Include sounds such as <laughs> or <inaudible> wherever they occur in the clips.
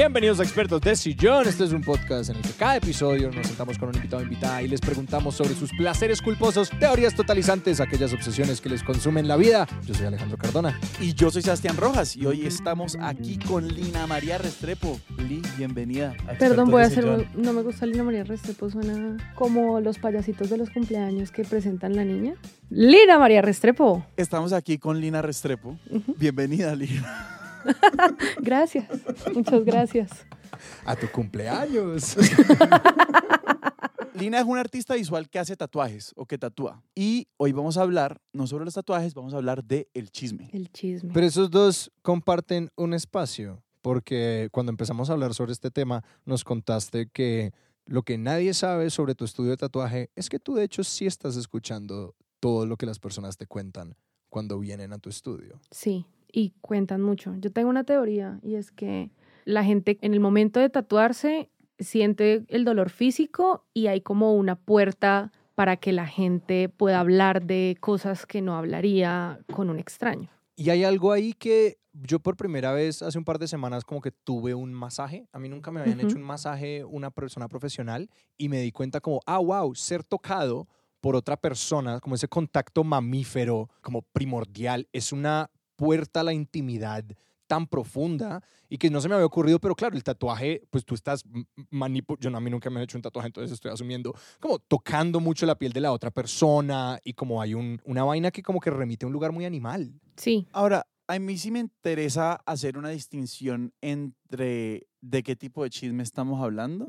Bienvenidos a Expertos de Sillón. Este es un podcast en el que cada episodio nos sentamos con un invitado o invitada y les preguntamos sobre sus placeres culposos, teorías totalizantes, aquellas obsesiones que les consumen la vida. Yo soy Alejandro Cardona. Y yo soy Sebastián Rojas y hoy estamos aquí con Lina María Restrepo. Li, bienvenida. a Perdón, voy a hacer Sillón. un- No me gusta Lina María Restrepo, suena como los payasitos de los cumpleaños que presentan la niña. Lina María Restrepo. Estamos aquí con Lina Restrepo. Bienvenida, Lina. <laughs> Gracias, muchas gracias. A tu cumpleaños. <laughs> Lina es una artista visual que hace tatuajes o que tatúa. Y hoy vamos a hablar, no sobre los tatuajes, vamos a hablar de el chisme. El chisme. Pero esos dos comparten un espacio, porque cuando empezamos a hablar sobre este tema, nos contaste que lo que nadie sabe sobre tu estudio de tatuaje es que tú de hecho sí estás escuchando todo lo que las personas te cuentan cuando vienen a tu estudio. Sí, y cuentan mucho. Yo tengo una teoría y es que la gente en el momento de tatuarse siente el dolor físico y hay como una puerta para que la gente pueda hablar de cosas que no hablaría con un extraño. Y hay algo ahí que yo por primera vez hace un par de semanas como que tuve un masaje. A mí nunca me habían hecho un masaje una persona profesional y me di cuenta como, ah, wow, ser tocado por otra persona, como ese contacto mamífero, como primordial, es una puerta a la intimidad tan profunda y que no se me había ocurrido, pero claro, el tatuaje, pues tú estás manipulando, yo no, a mí nunca me han hecho un tatuaje, entonces estoy asumiendo, como tocando mucho la piel de la otra persona y como hay un, una vaina que como que remite a un lugar muy animal. Sí, Ahora, a mí sí me interesa hacer una distinción entre de qué tipo de chisme estamos hablando.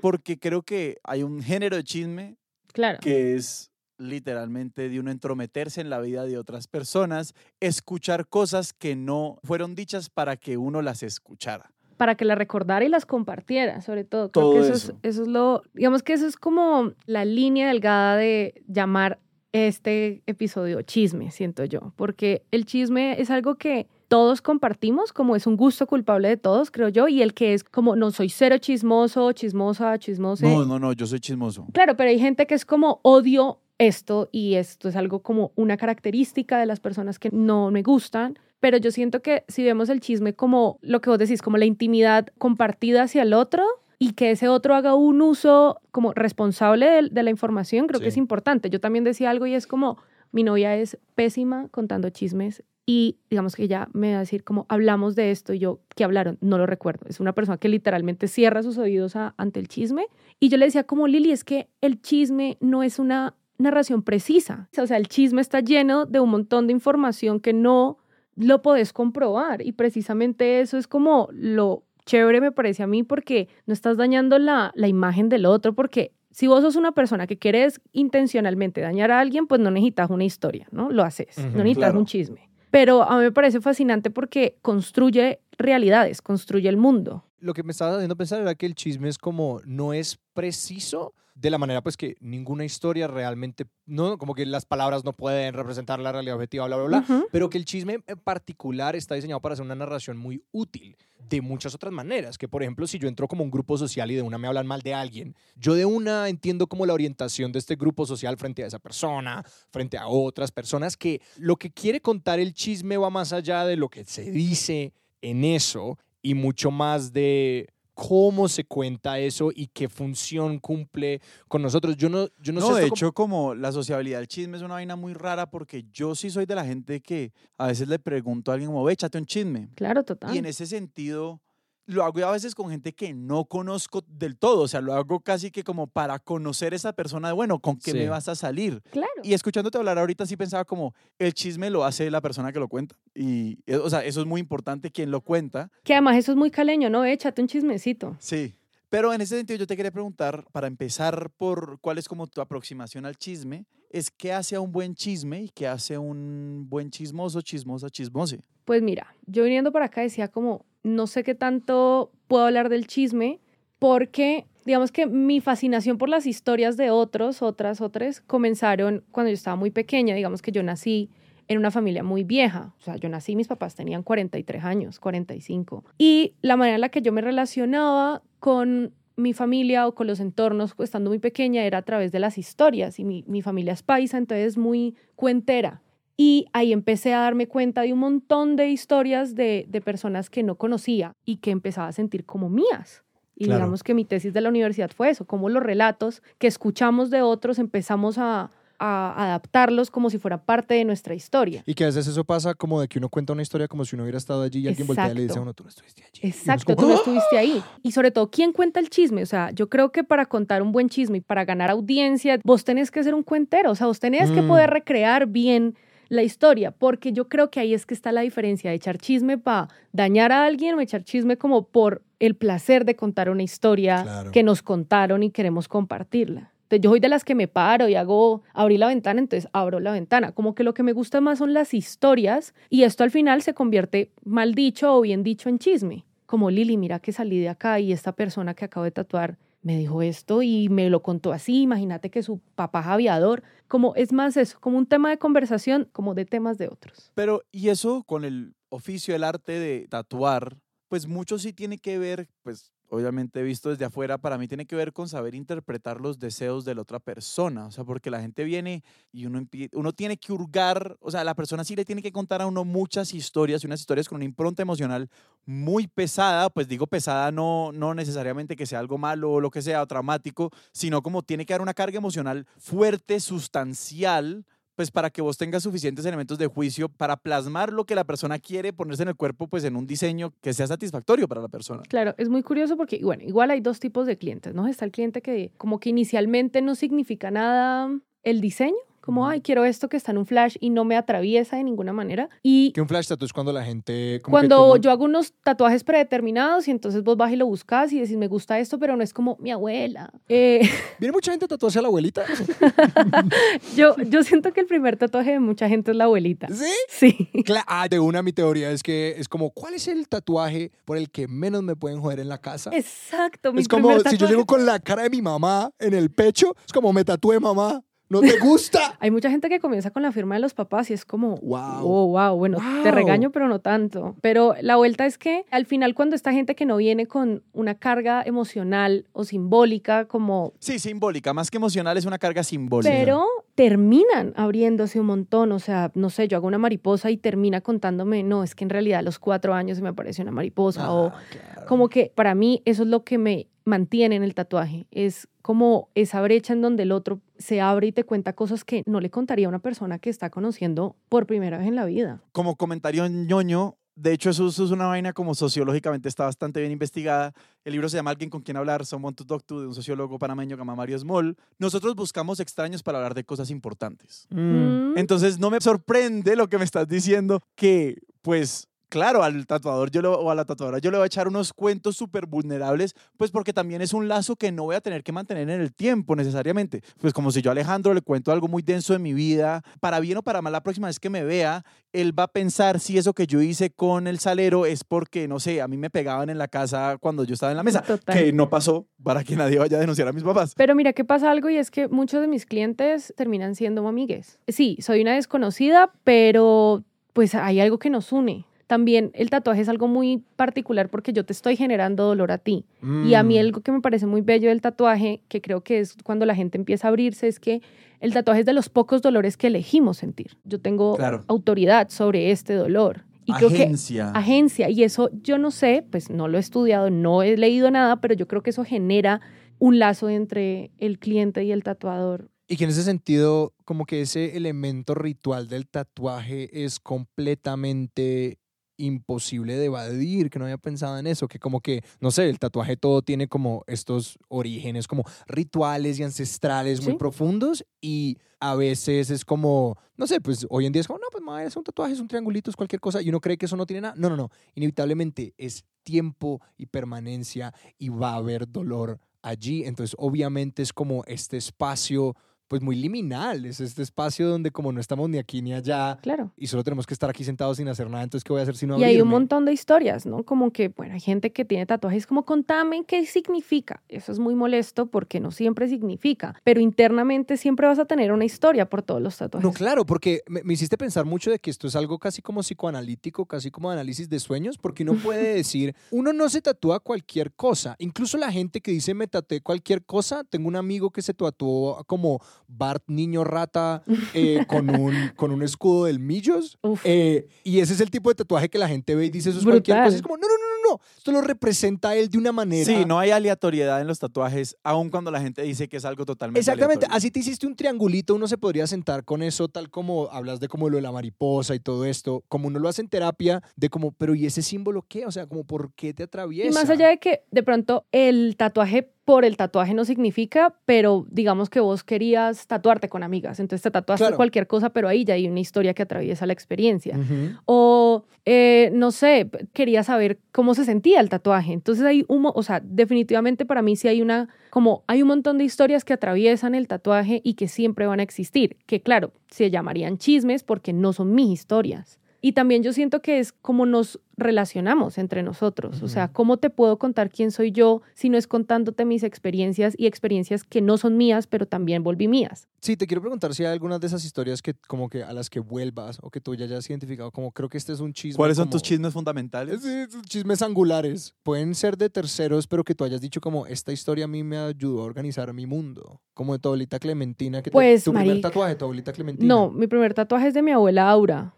Porque creo que hay un género de chisme claro. que es literalmente de uno entrometerse en la vida de otras personas, escuchar cosas que no fueron dichas para que uno las escuchara. para que la recordara y las compartiera, sobre todo. Creo Todo que eso, eso. Es, eso es lo, digamos que eso es como la línea delgada de llamar este episodio chisme, siento yo, porque el chisme es algo que todos compartimos, como es un gusto culpable de todos, creo yo, y el que es como no soy cero chismoso, chismosa, chismose. No, no, no, yo soy chismoso. Claro, pero hay gente que es como odio esto y esto es algo como una característica de las personas que no me gustan. Pero yo siento que si vemos el chisme como lo que vos decís, como la intimidad compartida hacia el otro y que ese otro haga un uso como responsable de, de la información, creo que es importante. Yo también decía algo y es como, mi novia es pésima contando chismes y digamos que ella me va a decir como hablamos de esto y yo, ¿qué hablaron? No lo recuerdo. Es una persona que literalmente cierra sus oídos a- ante el chisme y yo le decía como Lili, es que el chisme no es una narración precisa. O sea, el chisme está lleno de un montón de información que no lo podés comprobar y precisamente eso es como lo chévere me parece a mí porque no estás dañando la, la imagen del otro porque si vos sos una persona que quieres intencionalmente dañar a alguien, pues no necesitas una historia, ¿no? Lo haces, no necesitas claro. un chisme. Pero a mí me parece fascinante porque construye realidades, construye el mundo. lo que me estaba haciendo pensar era que el chisme es como no es preciso de la manera pues que ninguna historia realmente no como que las palabras no pueden representar la realidad objetiva bla bla bla pero que el chisme en particular está diseñado para hacer una narración muy útil de muchas otras maneras que por ejemplo si yo entro como un grupo social y de una me hablan mal de alguien yo de una entiendo como la orientación de este grupo social frente a esa persona frente a otras personas que lo que quiere contar el chisme va más allá de lo que se dice en eso y mucho más de cómo se cuenta eso y qué función cumple con nosotros. Yo no, yo no, No, sé de esto hecho, como la sociabilidad del chisme es una vaina muy rara porque yo sí soy de la gente que a veces le pregunto a alguien como, ve, échate un chisme. Claro, total. Y en ese sentido, lo hago a veces con gente que no conozco del todo. O sea, lo hago casi que como para conocer esa persona de, bueno, ¿con qué Sí. me vas a salir? Claro. Y escuchándote hablar ahorita sí pensaba como, el chisme lo hace la persona que lo cuenta. Y, eh, o sea, eso es muy importante, quien lo cuenta. Que además eso es muy caleño, ¿no? Échate un chismecito. Sí. Pero en ese sentido yo te quería preguntar, para empezar por cuál es como tu aproximación al chisme, es qué hace a un buen chisme y qué hace un buen chismoso, chismosa, chismose. Pues mira, yo viniendo para acá decía como, no sé qué tanto puedo hablar del chisme, porque digamos que mi fascinación por las historias de otros, otras, otras, comenzaron cuando yo estaba muy pequeña. Digamos que yo nací en una familia muy vieja. O sea, yo nací, mis papás tenían 43 años, 45. Y la manera en la que yo me relacionaba con mi familia o con los entornos, estando muy pequeña, era a través de las historias. Y mi, mi familia es paisa, entonces muy cuentera. Y ahí empecé a darme cuenta de un montón de historias de, de personas que no conocía y que empezaba a sentir como mías. Y Claro. digamos que mi tesis de la universidad fue eso, como los relatos que escuchamos de otros empezamos a, a adaptarlos como si fuera parte de nuestra historia. Y que a veces eso pasa como de que uno cuenta una historia como si uno hubiera estado allí y alguien voltea y le dice a Exacto. uno, tú no estuviste allí. Exacto, como, tú no "¡Ah!". estuviste ahí. Y sobre todo, ¿quién cuenta el chisme? O sea, yo creo que para contar un buen chisme y para ganar audiencia, vos tenés que ser un cuentero. O sea, vos tenés que Mm. poder recrear bien la historia, porque yo creo que ahí es que está la diferencia de echar chisme para dañar a alguien o echar chisme como por el placer de contar una historia Claro. que nos contaron y queremos compartirla. Entonces, yo soy de las que me paro y hago abrir la ventana, entonces abro la ventana. Como que lo que me gusta más son las historias y esto al final se convierte mal dicho o bien dicho en chisme. Como Lili, mira que salí de acá y esta persona que acabo de tatuar me dijo esto y me lo contó así. Imagínate que su papá es aviador. Como es más eso, como un tema de conversación, como de temas de otros. Pero, y eso con el oficio, el arte de tatuar, pues mucho sí tiene que ver, pues obviamente visto desde afuera, para mí tiene que ver con saber interpretar los deseos de la otra persona. O sea, porque la gente viene y uno, uno tiene que hurgar, o sea, la persona sí le tiene que contar a uno muchas historias y unas historias con una impronta emocional muy pesada, pues digo pesada no, no necesariamente que sea algo malo o lo que sea, o traumático, sino como tiene que dar una carga emocional fuerte, sustancial, pues para que vos tengas suficientes elementos de juicio para plasmar lo que la persona quiere ponerse en el cuerpo, pues en un diseño que sea satisfactorio para la persona. Claro, es muy curioso porque, bueno, igual hay dos tipos de clientes, ¿no? Está el cliente que como que inicialmente no significa nada el diseño, como, ay, quiero esto que está en un flash y no me atraviesa de ninguna manera. Y Que un flash tattoo es cuando la gente... como cuando toma- yo hago unos tatuajes predeterminados y entonces vos vas y lo buscas y decís, me gusta esto, pero no es como mi abuela. Eh, <laughs> Viene mucha gente a tatuarse a la abuelita. <laughs> yo, yo siento que el primer tatuaje de mucha gente es la abuelita. ¿Sí? Sí. Cla- ah, de una mi teoría es que es como, ¿cuál es el tatuaje por el que menos me pueden joder en la casa? Exacto. mi Es como si yo llego con la cara de mi mamá en el pecho, es como me tatué mamá. ¿No te gusta? <laughs> Hay mucha gente que comienza con la firma de los papás y es como, Wow. Oh, wow. Bueno, te regaño, pero no tanto. Pero la vuelta es que al final cuando esta gente que no viene con una carga emocional o simbólica como... Sí, simbólica, más que emocional es una carga simbólica. Pero terminan abriéndose un montón. O sea, no sé, yo hago una mariposa y termina contándome, no, es que en realidad a los cuatro años se me apareció una mariposa. o Ah, claro. como que para mí eso es lo que me mantiene en el tatuaje. Es como esa brecha en donde el otro se abre y te cuenta cosas que no le contaría a una persona que está conociendo por primera vez en la vida. como comentario ñoño, de hecho eso, eso es una vaina como sociológicamente está bastante bien investigada. El libro se llama Alguien con quien hablar, Someone to Talk to, de un sociólogo panameño que se llama Mario Small. Nosotros buscamos extraños para hablar de cosas importantes. Mm. Mm. Entonces no me sorprende lo que me estás diciendo, que pues claro, al tatuador yo le- o a la tatuadora yo le voy a echar unos cuentos súper vulnerables, pues porque también es un lazo que no voy a tener que mantener en el tiempo necesariamente. Pues como si yo a Alejandro le cuento algo muy denso de mi vida, para bien o para mal la próxima vez que me vea, él va a pensar si eso que yo hice con el salero es porque, no sé, a mí me pegaban en la casa cuando yo estaba en la mesa, Total. que no pasó para que nadie vaya a denunciar a mis papás. Pero mira que pasa algo y es que muchos de mis clientes terminan siendo amigues. Sí, soy una desconocida, pero pues hay algo que nos une. También el tatuaje es algo muy particular porque yo te estoy generando dolor a ti. Y a mí Mm. algo que me parece muy bello del tatuaje, que creo que es cuando la gente empieza a abrirse, es que el tatuaje es de los pocos dolores que elegimos sentir. Yo tengo Claro. autoridad sobre este dolor. Y creo que Agencia. agencia. Y eso yo no sé, pues no lo he estudiado, no he leído nada, pero yo creo que eso genera un lazo entre el cliente y el tatuador. Y que en ese sentido, como que ese elemento ritual del tatuaje es completamente imposible de evadir, que no había pensado en eso, que como que, no sé, el tatuaje todo tiene como estos orígenes como rituales y ancestrales muy profundos y a veces es como, no sé, pues hoy en día es como, no, pues madre, es un tatuaje, es un triangulito, es cualquier cosa y uno cree que eso no tiene nada. No, no, no, inevitablemente es tiempo y permanencia y va a haber dolor allí, entonces obviamente es como este espacio pues muy liminal, es este espacio donde como no estamos ni aquí ni allá Claro. y solo tenemos que estar aquí sentados sin hacer nada, entonces ¿qué voy a hacer si no Y hay un montón de historias, ¿no? Como que, bueno, hay gente que tiene tatuajes como contame qué significa. Eso es muy molesto porque no siempre significa, pero internamente siempre vas a tener una historia por todos los tatuajes. No, claro, porque me, me hiciste pensar mucho de que esto es algo casi como psicoanalítico, casi como análisis de sueños, porque uno puede <laughs> decir, uno no se tatúa cualquier cosa. Incluso la gente que dice me tatué cualquier cosa, tengo un amigo que se tatuó como Bart Niño Rata eh, con, un, con un escudo del Millos. Eh, y ese es el tipo de tatuaje que la gente ve y dice eso es cualquier cosa. Es como, no, no, no, Esto lo representa a él de una manera. Sí, no hay aleatoriedad en los tatuajes, aun cuando la gente dice que es algo totalmente Exactamente, aleatorio. así te hiciste un triangulito, uno se podría sentar con eso, tal como hablas de como lo de la mariposa y todo esto, como uno lo hace en terapia, de como, pero ¿y ese símbolo qué? O sea, como, ¿por qué te atraviesa? Y más allá de que de pronto el tatuaje por el tatuaje no significa, pero digamos que vos querías tatuarte con amigas, entonces te tatuaste Claro. cualquier cosa, pero ahí ya hay una historia que atraviesa la experiencia. O, eh, no sé, quería saber cómo se sentía el tatuaje. Entonces hay un, o sea, definitivamente para mí sí hay una, como hay un montón de historias que atraviesan el tatuaje y que siempre van a existir, que claro, se llamarían chismes porque no son mis historias. Y también yo siento que es como nos relacionamos entre nosotros. O sea. ¿cómo te puedo contar quién soy yo si no es contándote mis experiencias y experiencias que no son mías, pero también volví mías? Sí, te quiero preguntar si hay algunas de esas historias que como que a las que vuelvas o que tú ya hayas identificado, como creo que este es un chisme. ¿Cuáles son como- tus chismes fundamentales? Sí, chismes angulares. Pueden ser de terceros, pero que tú hayas dicho como, esta historia a mí me ayudó a organizar mi mundo. Como de tu abuelita Clementina. Que te- Pues, tu primer marica. tatuaje, tu abuelita Clementina. No, mi primer tatuaje es de mi abuela Aura,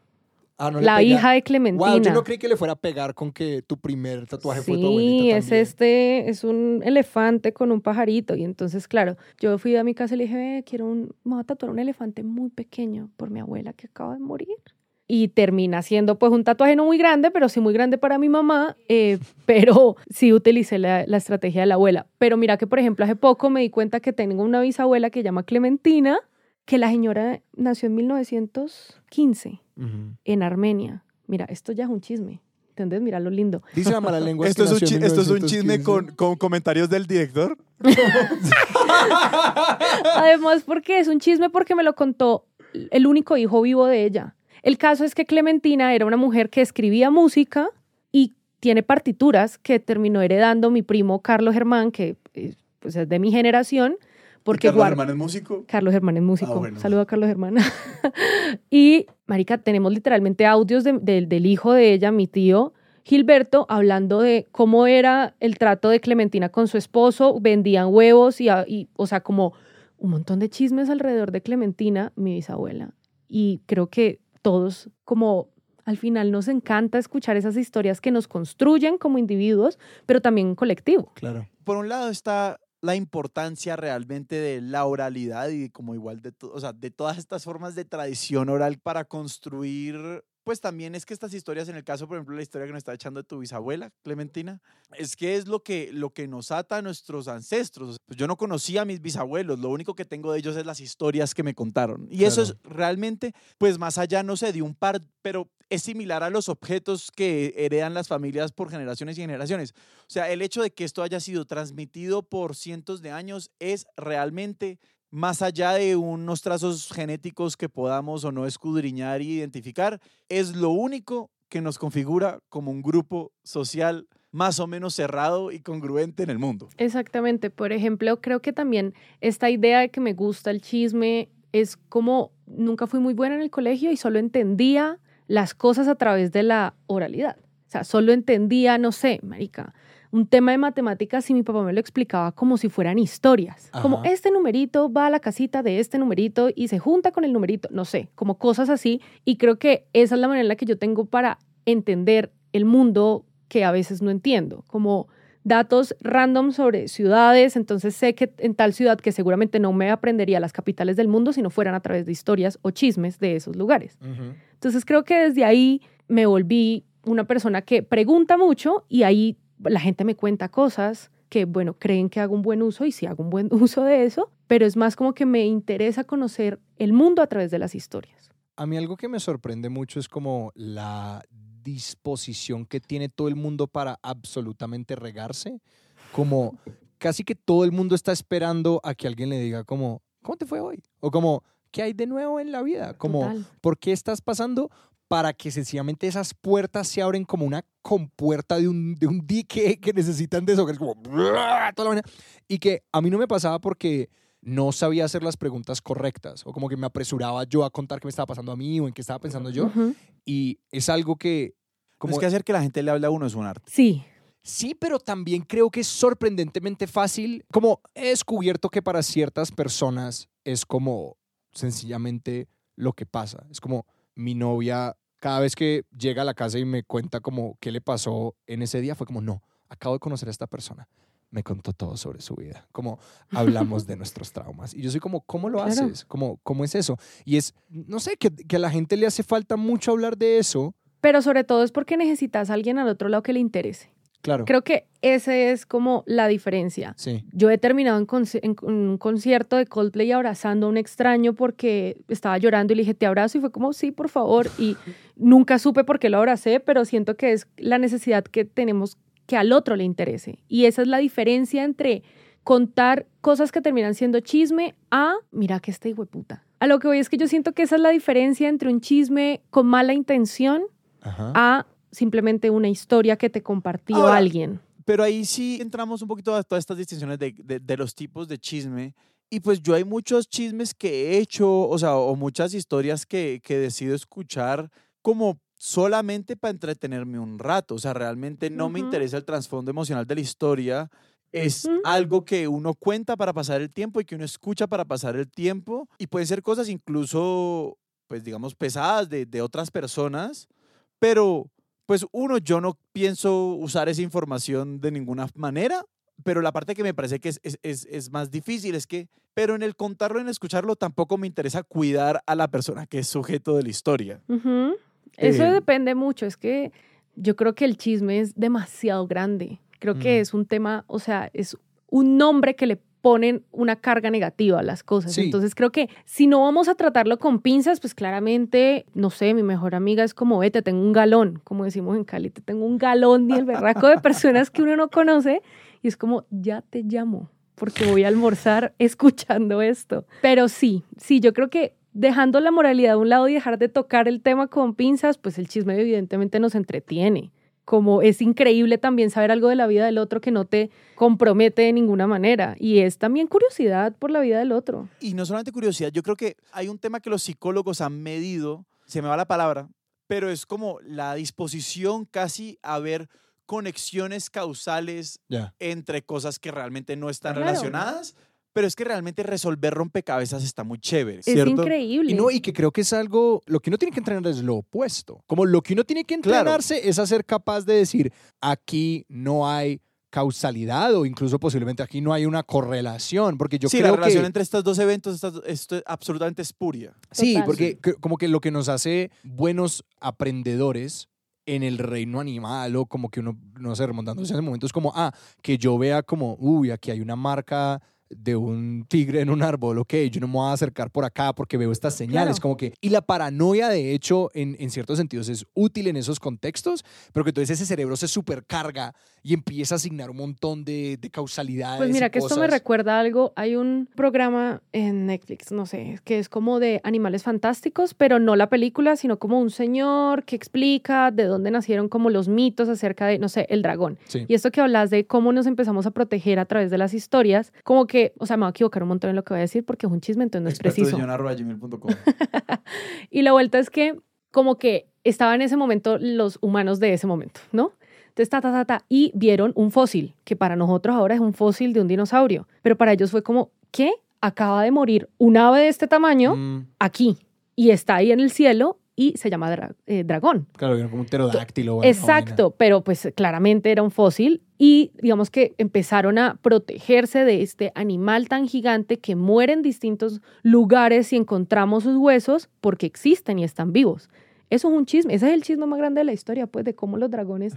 Ah, no la hija de Clementina. Wow, yo no creí que le fuera a pegar con que tu primer tatuaje fue tu abuelita Sí, es este, es un elefante con un pajarito. Y entonces, claro, yo fui a mi casa y le dije, "Ve, quiero un, me voy a tatuar un elefante muy pequeño por mi abuela que acaba de morir. Y termina siendo pues un tatuaje no muy grande, pero sí muy grande para mi mamá, eh, <laughs> pero sí utilicé la, la estrategia de la abuela. Pero mira que, por ejemplo, hace poco me di cuenta que tengo una bisabuela que se llama Clementina, que la señora nació en 1915 Ujú. en Armenia. Mira, esto ya es un chisme. ¿Entendés? Mira lo lindo. Dice la mala <laughs> lengua. ¿Esto es, un en esto es un chisme 1915. con, con comentarios del director? <laughs> Además, porque es un chisme porque me lo contó el único hijo vivo de ella. El caso es que Clementina era una mujer que escribía música y tiene partituras que terminó heredando mi primo Carlos Germán, que eh, pues, es de mi generación, porque Carlos Germán es músico. Carlos Germán es músico. Ah, bueno. Saludo a Carlos Germán. <laughs> y, Marica, tenemos literalmente audios de- de- del hijo de ella, mi tío Gilberto, hablando de cómo era el trato de Clementina con su esposo. Vendían huevos y, y, o sea, como un montón de chismes alrededor de Clementina, mi bisabuela. Y creo que todos, como al final, nos encanta escuchar esas historias que nos construyen como individuos, pero también en colectivo. Claro. Por un lado está la importancia realmente de la oralidad y como igual de, o sea, de todas estas formas de tradición oral para construir, pues también es que estas historias, en el caso, por ejemplo, la historia que nos está echando de tu bisabuela, Clementina, es que es lo que, lo que nos ata a nuestros ancestros. Pues yo no conocía a mis bisabuelos, lo único que tengo de ellos es las historias que me contaron. Y eso es realmente, pues más allá, no sé, de un par, pero es similar a los objetos que heredan las familias por generaciones y generaciones. O sea, el hecho de que esto haya sido transmitido por cientos de años es realmente más allá de unos trazos genéticos que podamos o no escudriñar e identificar, es lo único que nos configura como un grupo social más o menos cerrado y congruente en el mundo. Exactamente. Por ejemplo, creo que también esta idea de que me gusta el chisme es como nunca fui muy buena en el colegio y solo entendía las cosas a través de la oralidad. O sea, solo entendía, no sé, marica, un tema de matemáticas y mi papá me lo explicaba como si fueran historias. Como este numerito va a la casita de este numerito y se junta con el numerito, no sé, como cosas así. Y creo que esa es la manera en la que yo tengo para entender el mundo que a veces no entiendo. Como datos random sobre ciudades, entonces sé que en tal ciudad que seguramente no me aprendería las capitales del mundo si no fueran a través de historias o chismes de esos lugares. Entonces creo que desde ahí me volví una persona que pregunta mucho y ahí la gente me cuenta cosas que, bueno, creen que hago un buen uso y sí hago un buen <laughs> uso de eso, pero es más como que me interesa conocer el mundo a través de las historias. A mí algo que me sorprende mucho es como la disposición que tiene todo el mundo para absolutamente regarse. Como casi que todo el mundo está esperando a que alguien le diga como, ¿cómo te fue hoy? O como, ¿qué hay de nuevo en la vida? Como, Total. ¿por qué estás pasando? Para que sencillamente esas puertas se abren como una compuerta de un, de un dique <laughs> que necesitan deshogar, como <laughs> toda la. Y que a mí no me pasaba porque no sabía hacer las preguntas correctas o como que me apresuraba yo a contar qué me estaba pasando a mí o en qué estaba pensando yo. Y es algo que... Como, es que hacer que la gente le hable a uno es un arte. Sí, Sí, pero también creo que es sorprendentemente fácil. Como he descubierto que para ciertas personas es como sencillamente lo que pasa. Es como mi novia, cada vez que llega a la casa y me cuenta como qué le pasó en ese día, fue como, no, acabo de conocer a esta persona. Me contó todo sobre su vida, como hablamos de nuestros traumas. Y yo soy como, ¿cómo lo Claro. haces? Como, ¿Cómo es eso? Y es, no sé, que, que a la gente le hace falta mucho hablar de eso. Pero sobre todo es porque necesitas a alguien al otro lado que le interese. Claro. Creo que ese es como la diferencia. Sí. Yo he terminado en, un concierto de Coldplay abrazando a un extraño porque estaba llorando y le dije, te abrazo y fue como, sí, por favor. Y <laughs> nunca supe por qué lo abracé, pero siento que es la necesidad que tenemos que al otro le interese. Y esa es la diferencia entre contar cosas que terminan siendo chisme a, mira que este hijo de puta. A lo que voy es que yo siento que esa es la diferencia entre un chisme con mala intención Ajá. a simplemente una historia que te compartió Ahora, alguien. Pero ahí sí entramos un poquito a todas estas distinciones de, de- de los tipos de chisme. Y pues yo hay muchos chismes que he hecho, o sea, o muchas historias que, que decido escuchar como solamente para entretenerme un rato. O sea, realmente no me interesa el trasfondo emocional de la historia. Es algo que uno cuenta para pasar el tiempo y que uno escucha para pasar el tiempo. Y pueden ser cosas incluso, pues digamos, pesadas de, de otras personas. Pero pues uno, yo no pienso usar esa información de ninguna manera, pero la parte que me parece que es, es, es, es más difícil es que, pero en el contarlo, en escucharlo, tampoco me interesa cuidar a la persona que es sujeto de la historia. Eso Eh, depende mucho. Es que yo creo que el chisme es demasiado grande. Creo que es un tema, o sea, es un nombre que le ponen una carga negativa a las cosas. Sí. Entonces creo que si no vamos a tratarlo con pinzas, pues claramente, no sé, mi mejor amiga es como, ve, te tengo un galón, como decimos en Cali, te tengo un galón y el berraco de personas que uno no conoce y es como, ya te llamo porque voy a almorzar escuchando esto. Pero sí, sí, yo creo que dejando la moralidad a un lado y dejar de tocar el tema con pinzas, pues el chisme evidentemente nos entretiene. Como es increíble también saber algo de la vida del otro que no te compromete de ninguna manera. Y es también curiosidad por la vida del otro. Y no solamente curiosidad, yo creo que hay un tema que los psicólogos han medido, se me va la palabra, pero es como la disposición casi a ver conexiones causales entre cosas que realmente no están Claro. relacionadas, pero es que realmente resolver rompecabezas está muy chévere, Es ¿cierto? increíble. Y no, y que creo que es algo, lo que uno tiene que entrenar es lo opuesto. Como lo que uno tiene que Claro. entrenarse es a ser capaz de decir, aquí no hay causalidad o incluso posiblemente aquí no hay una correlación, porque yo sí, creo la relación que... entre estos dos eventos está, esto es absolutamente espuria. Sí, Total. porque que- como que lo que nos hace buenos aprendedores en el reino animal o como que uno, no sé, remontándose a ese momento es como, ah, que yo vea como, uy, aquí hay una marca de un tigre en un árbol, ok, yo no me voy a acercar por acá porque veo estas señales, Claro. como que, y la paranoia de hecho en, en ciertos sentidos es útil en esos contextos, pero que entonces ese cerebro se supercarga y empieza a asignar un montón de, de causalidades. Pues y mira, que esto me recuerda a algo. Hay un programa en Netflix, no sé, que es como de animales fantásticos, pero no la película, sino como un señor que explica de dónde nacieron como los mitos acerca de, no sé, el dragón. Sí. Y esto que hablas de cómo nos empezamos a proteger a través de las historias, como que, o sea, me voy a equivocar un montón en lo que voy a decir porque es un chisme, entonces no es preciso. <laughs> Y la vuelta es que como que estaban en ese momento los humanos de ese momento, ¿no? Entonces, ta, ta, ta, ta, y vieron un fósil, que para nosotros ahora es un fósil de un dinosaurio, pero para ellos fue como, ¿qué? Acaba de morir un ave de este tamaño Mm, aquí y está ahí en el cielo y se llama dra- eh, dragón. claro, como un pterodáctilo. Exacto, pero pues claramente era un fósil y digamos que empezaron a protegerse de este animal tan gigante que muere en distintos lugares y encontramos sus huesos porque existen y están vivos. Eso es un chisme, ese es el chisme más grande de la historia, pues, de cómo los dragones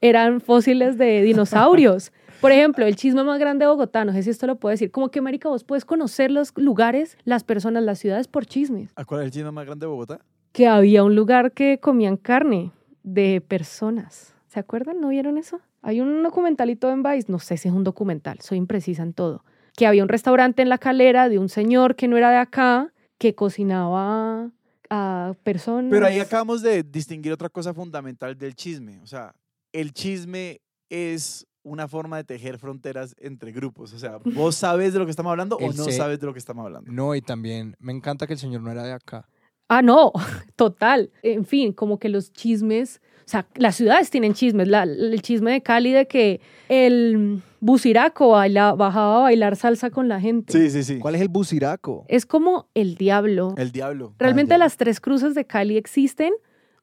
eran fósiles de dinosaurios. Por ejemplo, el chisme más grande de Bogotá, no sé si esto lo puedo decir, como que, marica, vos puedes conocer los lugares, las personas, las ciudades por chismes ¿A ¿Cuál es el chisme más grande de Bogotá? que había un lugar que comían carne de personas. ¿Se acuerdan? ¿No vieron eso? Hay un documentalito en Vice, no sé si es un documental, soy imprecisa en todo, que había un restaurante en la calera de un señor que no era de acá, que cocinaba a personas. Pero ahí acabamos de distinguir otra cosa fundamental del chisme. O sea, el chisme es una forma de tejer fronteras entre grupos. O sea, <laughs> vos sabes de lo que estamos hablando o no sabes de lo que estamos hablando. No, y también me encanta que el señor no era de acá. Ah, no, <laughs> total. En fin, como que los chismes, o sea, las ciudades tienen chismes. La- el chisme de Cali de que el Buciraco baila, bajaba a bailar salsa con la gente. Sí, sí, sí. ¿Cuál es el buciraco? Es como el diablo. El diablo. Realmente ya. las tres cruces de Cali existen.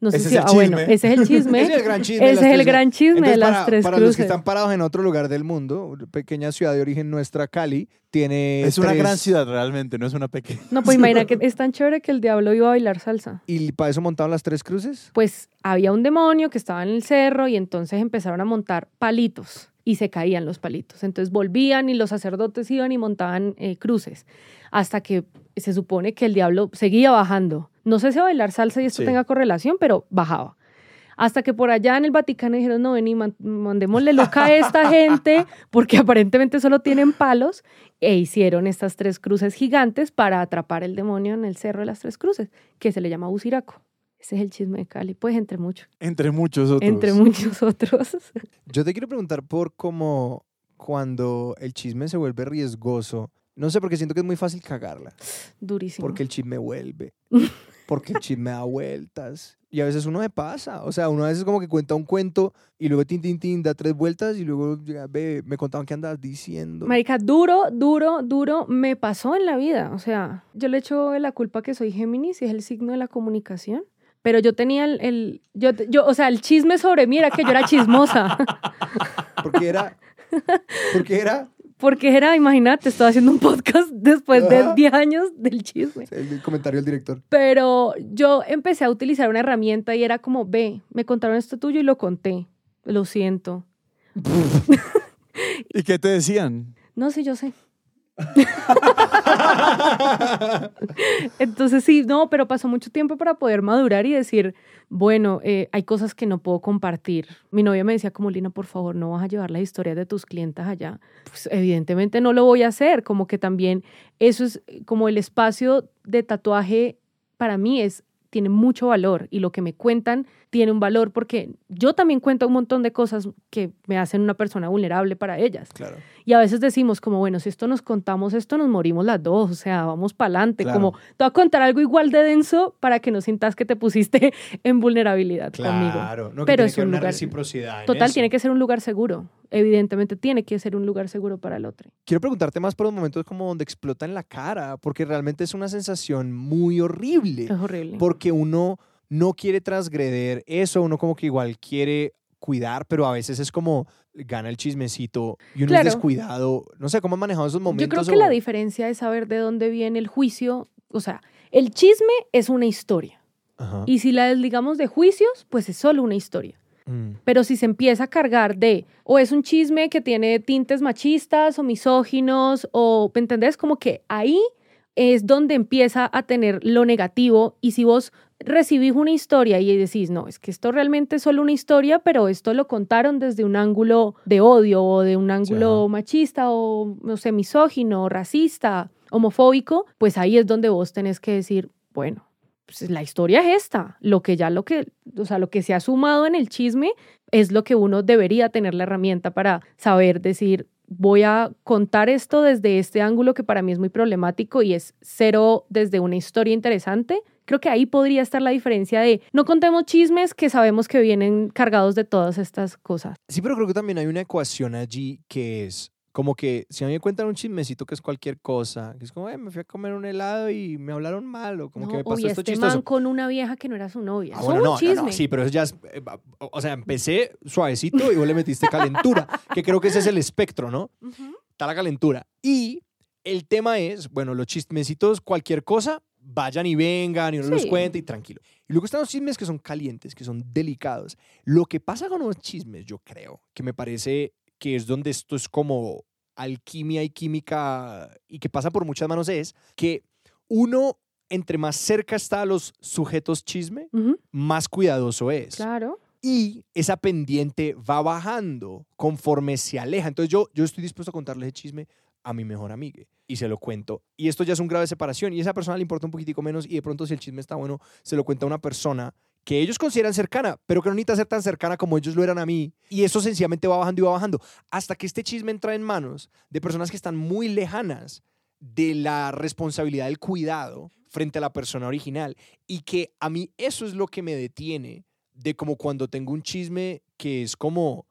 No sé Ese si, es el ah, bueno, chisme. ese es el chisme. Ese es el gran <laughs> chisme. de Ese las es el tres- gran chisme Entonces, de las para, tres para los que están parados en otro lugar del mundo, una pequeña ciudad de origen nuestra, Cali, tiene Es una gran ciudad realmente, no es una pequeña. No, pues imagina <laughs> que es tan chévere que el diablo iba a bailar salsa. ¿Y para eso montaron las tres cruces? Pues había un demonio que estaba en el cerro y entonces empezaron a montar palitos y se caían los palitos. Entonces volvían y los sacerdotes iban y montaban eh, cruces hasta que se supone que el diablo seguía bajando. No sé si a bailar salsa y esto Sí. tenga correlación, pero bajaba. Hasta que por allá en el Vaticano dijeron, no, vení, man- mandémosle loca a esta <laughs> gente, porque aparentemente solo tienen palos, e hicieron estas tres cruces gigantes para atrapar el demonio en el cerro de las tres cruces, que se le llama Buciraco. Ese es el chisme de Cali, pues entre muchos, Entre muchos otros. entre muchos otros. Yo te quiero preguntar por cómo cuando el chisme se vuelve riesgoso, no sé, porque siento que es muy fácil cagarla, Durísimo. porque el chisme vuelve, <laughs> porque el chisme da vueltas. Y a veces uno se pasa, o sea, uno a veces como que cuenta un cuento y luego tin, tin, tin, da tres vueltas y luego ve, me contaban que andabas diciendo. Marica, duro, duro, duro me pasó en la vida. O sea, yo le echo la culpa que soy Géminis y es el signo de la comunicación. Pero yo tenía el, el- yo, yo, o sea, el chisme sobre mí era que yo era chismosa. <laughs> Porque era, porque era Porque era, imagínate, estaba haciendo un podcast <laughs> después de Ajá. 10 años del chisme. el comentario del director. Pero yo empecé a utilizar una herramienta y era como, ve, me contaron esto tuyo y lo conté. Lo siento. <laughs> <laughs> ¿Y qué te decían? No, sí, yo sé. Entonces sí, no, pero pasó mucho tiempo para poder madurar y decir, bueno, eh, hay cosas que no puedo compartir. Mi novia me decía como, Lina, por favor, no vas a llevar las historias de tus clientes allá. Pues evidentemente no lo voy a hacer, como que también eso es eh, como el espacio de tatuaje para mí es tiene mucho valor y lo que me cuentan tiene un valor porque yo también cuento un montón de cosas que me hacen una persona vulnerable para ellas. Claro. Y a veces decimos como, bueno, si esto nos contamos, esto nos morimos las dos, o sea, vamos para adelante. Claro. Como, te voy a contar algo igual de denso para que no sientas que te pusiste <laughs> en vulnerabilidad conmigo. Claro, no, que Pero tiene es un una lugar- reciprocidad. Total, eso. tiene que ser un lugar seguro. Evidentemente tiene que ser un lugar seguro para el otro. Quiero preguntarte más por los momentos como donde explota en la cara, porque realmente es una sensación muy horrible. Es horrible. Porque uno no quiere transgreder eso, uno como que igual quiere cuidar, pero a veces es como gana el chismecito y uno Claro. es descuidado. No sé cómo han manejado esos Yo momentos. creo que la diferencia es saber de dónde viene el juicio. O sea, el chisme es una historia. Ajá. Y si la desligamos de juicios, pues es solo una historia. Mm. Pero si se empieza a cargar de, o es un chisme que tiene tintes machistas o misóginos, o, ¿me entendés? Como que ahí es donde empieza a tener lo negativo. Y si vos recibís una historia y decís, no, es que esto realmente es solo una historia, pero esto lo contaron desde un ángulo de odio o de un ángulo machista o, no sé, misógino, racista, homofóbico, pues ahí es donde vos tenés que decir, bueno, pues la historia es esta, lo que ya lo que, o sea, lo que se ha sumado en el chisme es lo que uno debería tener la herramienta para saber decir, voy a contar esto desde este ángulo que para mí es muy problemático y es cero desde una historia interesante. Creo que ahí podría estar la diferencia de no contemos chismes que sabemos que vienen cargados de todas estas cosas. Sí, pero creo que también hay una ecuación allí que es como que si a mí me cuentan un chismecito que es cualquier cosa, que es como, "Eh, me fui a comer un helado y me hablaron mal o como que No, me pasó uy, esto este chistoso. man con una vieja que no era su novia. Ah, bueno, no, un no, chisme. no, sí, pero eso ya es, eh, o sea, empecé suavecito y vos le metiste calentura, que creo que ese es el espectro, ¿no? Ujú. Está la calentura. Y el tema es, bueno, los chismecitos, cualquier cosa, vayan y vengan y uno los Sí. cuenta y tranquilo. Y luego están los chismes que son calientes, que son delicados. Lo que pasa con los chismes, yo creo, que me parece que es donde esto es como alquimia y química y que pasa por muchas manos, es que uno, entre más cerca está a los sujetos chisme, más cuidadoso es. Claro. Y esa pendiente va bajando conforme se aleja. Entonces yo, yo estoy dispuesto a contarle ese chisme a mi mejor amiga y se lo cuento. Y esto ya es un grave separación y a esa persona le importa un poquitico menos y de pronto si el chisme está bueno, se lo cuenta a una persona que ellos consideran cercana, pero que no necesita ser tan cercana como ellos lo eran a mí. Y eso sencillamente va bajando y va bajando hasta que este chisme entra en manos de personas que están muy lejanas de la responsabilidad del cuidado frente a la persona original y que a mí eso es lo que me detiene de como cuando tengo un chisme que es como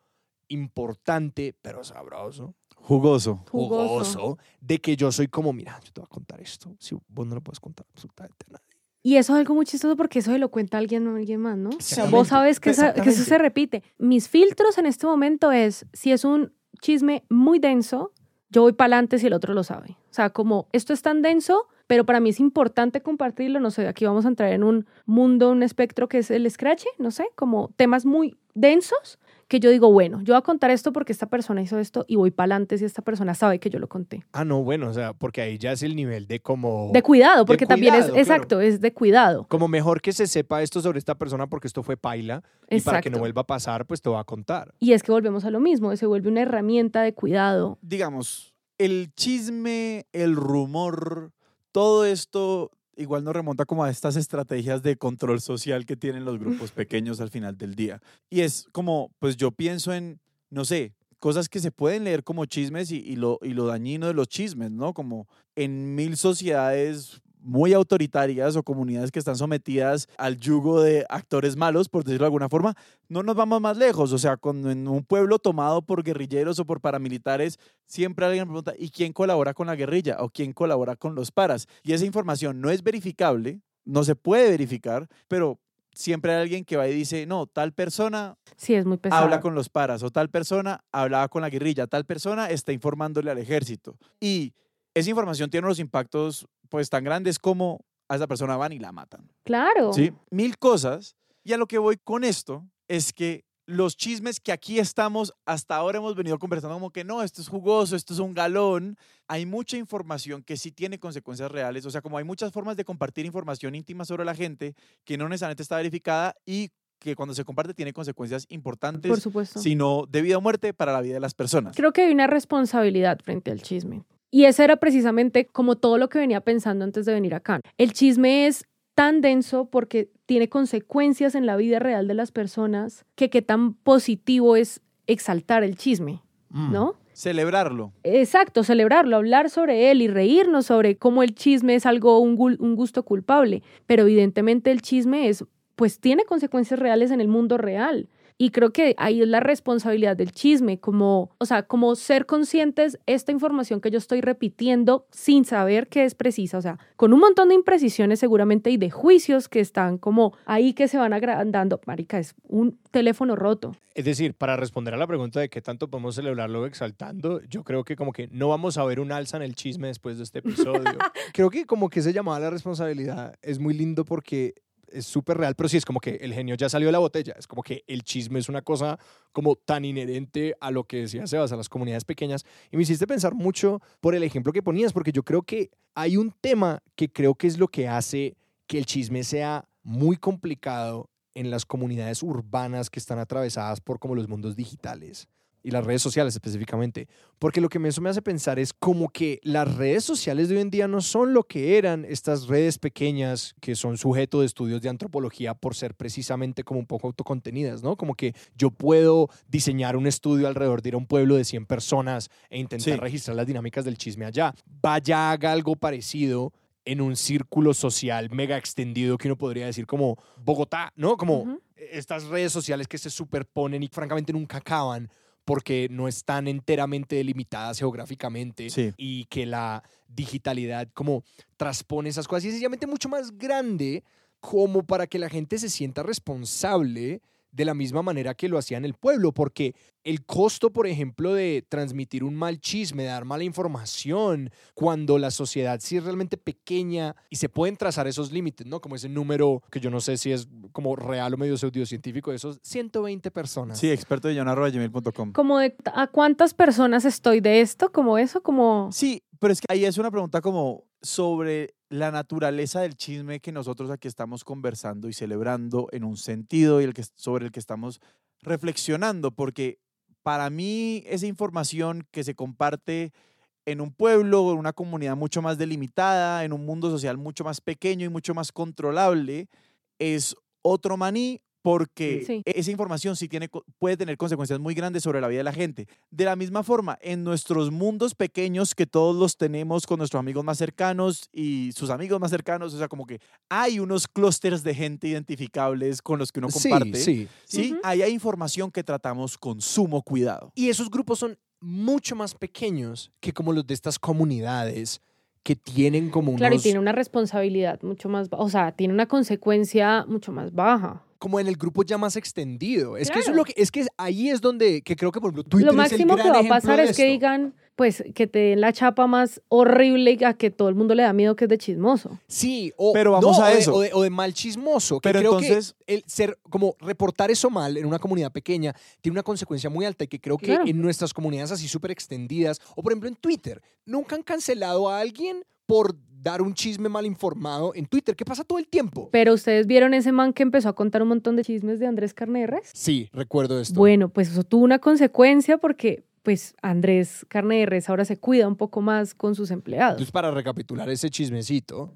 importante, pero sabroso. Jugoso. Jugoso. de que yo soy como, mira, yo te voy a contar esto, si vos no lo puedes contar absolutamente a nadie. Y eso es algo muy chistoso porque eso se lo cuenta alguien a alguien más, ¿no? O sea, Exactamente. vos sabes que, esa- que eso se repite. Mis filtros en este momento es, si es un chisme muy denso, yo voy para adelante si el otro lo sabe. O sea, como esto es tan denso, pero para mí es importante compartirlo. No sé, aquí vamos a entrar en un mundo, un espectro que es el scratch, no sé, como temas muy densos que yo digo, bueno, yo voy a contar esto porque esta persona hizo esto y voy para adelante si esta persona sabe que yo lo conté. Ah, no, bueno, o sea, porque ahí ya es el nivel de como... De cuidado, porque también es, claro. exacto, es de cuidado. como mejor que se sepa esto sobre esta persona porque esto fue paila y para que no Exacto. vuelva a pasar, pues te va a contar. Y es que volvemos a lo mismo, se vuelve una herramienta de cuidado. Digamos, el chisme, el rumor, todo esto igual nos remonta como a estas estrategias de control social que tienen los grupos pequeños al final del día. Y es como, pues yo pienso en, no sé, cosas que se pueden leer como chismes y, y lo, y lo dañino de los chismes, ¿no? Como en mil sociedades muy autoritarias o comunidades que están sometidas al yugo de actores malos, por decirlo de alguna forma, no nos vamos más lejos. O sea, cuando en un pueblo tomado por guerrilleros o por paramilitares, siempre alguien pregunta, ¿y quién colabora con la guerrilla? ¿O quién colabora con los paras? Y esa información no es verificable, no se puede verificar, pero siempre hay alguien que va y dice, no, tal persona Sí, es muy pesado. habla con los paras o tal persona hablaba con la guerrilla, tal persona está informándole al ejército. Y esa información tiene unos impactos pues tan grandes como a esa persona van y la matan. Claro. ¿Sí? Mil cosas. Y a lo que voy con esto es que los chismes que aquí estamos, hasta ahora hemos venido conversando como que no, esto es jugoso, esto es un galón. Hay mucha información que sí tiene consecuencias reales. O sea, como hay muchas formas de compartir información íntima sobre la gente que no necesariamente está verificada y que cuando se comparte tiene consecuencias importantes, Por supuesto. sino de vida o muerte para la vida de las personas. Creo que hay una responsabilidad frente al chisme. Y ese era precisamente como todo lo que venía pensando antes de venir acá. El chisme es tan denso porque tiene consecuencias en la vida real de las personas que qué tan positivo es exaltar el chisme, Mm. ¿no? Celebrarlo. Exacto, celebrarlo, hablar sobre él y reírnos sobre cómo el chisme es algo, un, un gusto culpable. Pero evidentemente el chisme es, pues tiene consecuencias reales en el mundo real. Y creo que ahí es la responsabilidad del chisme, como, o sea, como ser conscientes esta información que yo estoy repitiendo sin saber que es precisa, o sea, con un montón de imprecisiones seguramente y de juicios que están como ahí que se van agrandando. Marica, es un teléfono roto. Es decir, para responder a la pregunta de qué tanto podemos celebrarlo exaltando, yo creo que como que no vamos a ver un alza en el chisme después de este episodio. <laughs> creo que como que ese llamado a la responsabilidad es muy lindo porque es súper real, pero sí es como que el genio ya salió de la botella. Es como que el chisme es una cosa como tan inherente a lo que decía Sebas, a las comunidades pequeñas. Y me hiciste pensar mucho por el ejemplo que ponías, porque yo creo que hay un tema que creo que es lo que hace que el chisme sea muy complicado en las comunidades urbanas que están atravesadas por como los mundos digitales y las redes sociales específicamente. Porque lo que me- eso me hace pensar es como que las redes sociales de hoy en día no son lo que eran estas redes pequeñas que son sujeto de estudios de antropología por ser precisamente como un poco autocontenidas, ¿no? Como que yo puedo diseñar un estudio alrededor de ir a un pueblo de 100 personas e intentar Sí. registrar las dinámicas del chisme allá. Vaya, haga algo parecido en un círculo social mega extendido que uno podría decir como Bogotá, ¿no? Como Ujú. estas redes sociales que se superponen y francamente nunca acaban porque no están enteramente delimitadas geográficamente Sí. y que la digitalidad como transpone esas cosas y es sencillamente mucho más grande como para que la gente se sienta responsable de la misma manera que lo hacía en el pueblo, porque el costo, por ejemplo, de transmitir un mal chisme, de dar mala información, cuando la sociedad sí es realmente pequeña y se pueden trazar esos límites, ¿no? Como ese número que yo no sé si es como real o medio pseudocientífico, de esos 120 personas. Sí, experto de gmail.com. Como de a cuántas personas estoy de esto, como eso, como... Sí, pero es que ahí es una pregunta como sobre la naturaleza del chisme que nosotros aquí estamos conversando y celebrando en un sentido y el que, sobre el que estamos reflexionando, porque para mí esa información que se comparte en un pueblo, en una comunidad mucho más delimitada, en un mundo social mucho más pequeño y mucho más controlable, es otro maní porque Sí. esa información sí tiene, puede tener consecuencias muy grandes sobre la vida de la gente. De la misma forma, en nuestros mundos pequeños que todos los tenemos con nuestros amigos más cercanos y sus amigos más cercanos, o sea, como que hay unos clústeres de gente identificables con los que uno comparte. Sí, sí. ¿sí? Ujú. Ahí hay información que tratamos con sumo cuidado. Y esos grupos son mucho más pequeños que como los de estas comunidades que tienen como unos... Claro, y tiene una responsabilidad mucho más, o sea, tiene una consecuencia mucho más baja. Como en el grupo ya más extendido. Es que eso es lo que es que ahí es donde que creo que por ejemplo Twitter Lo es el máximo que va a pasar es que digan, pues, que te den la chapa más horrible y a que todo el mundo le da miedo que es de chismoso. Sí, o, Pero vamos no, a o de- eso. O de, o de mal chismoso. Que Pero creo entonces- que el ser, como reportar eso mal en una comunidad pequeña tiene una consecuencia muy alta y que creo que Claro. en nuestras comunidades así súper extendidas, o por ejemplo en Twitter, nunca han cancelado a alguien por dar un chisme mal informado en Twitter. ¿Qué pasa todo el tiempo? Pero ustedes vieron ese man que empezó a contar un montón de chismes de Andrés Carne de Res? Sí, recuerdo esto. Bueno, pues eso tuvo una consecuencia porque pues Andrés Carne de Res ahora se cuida un poco más con sus empleados. Entonces, para recapitular ese chismecito,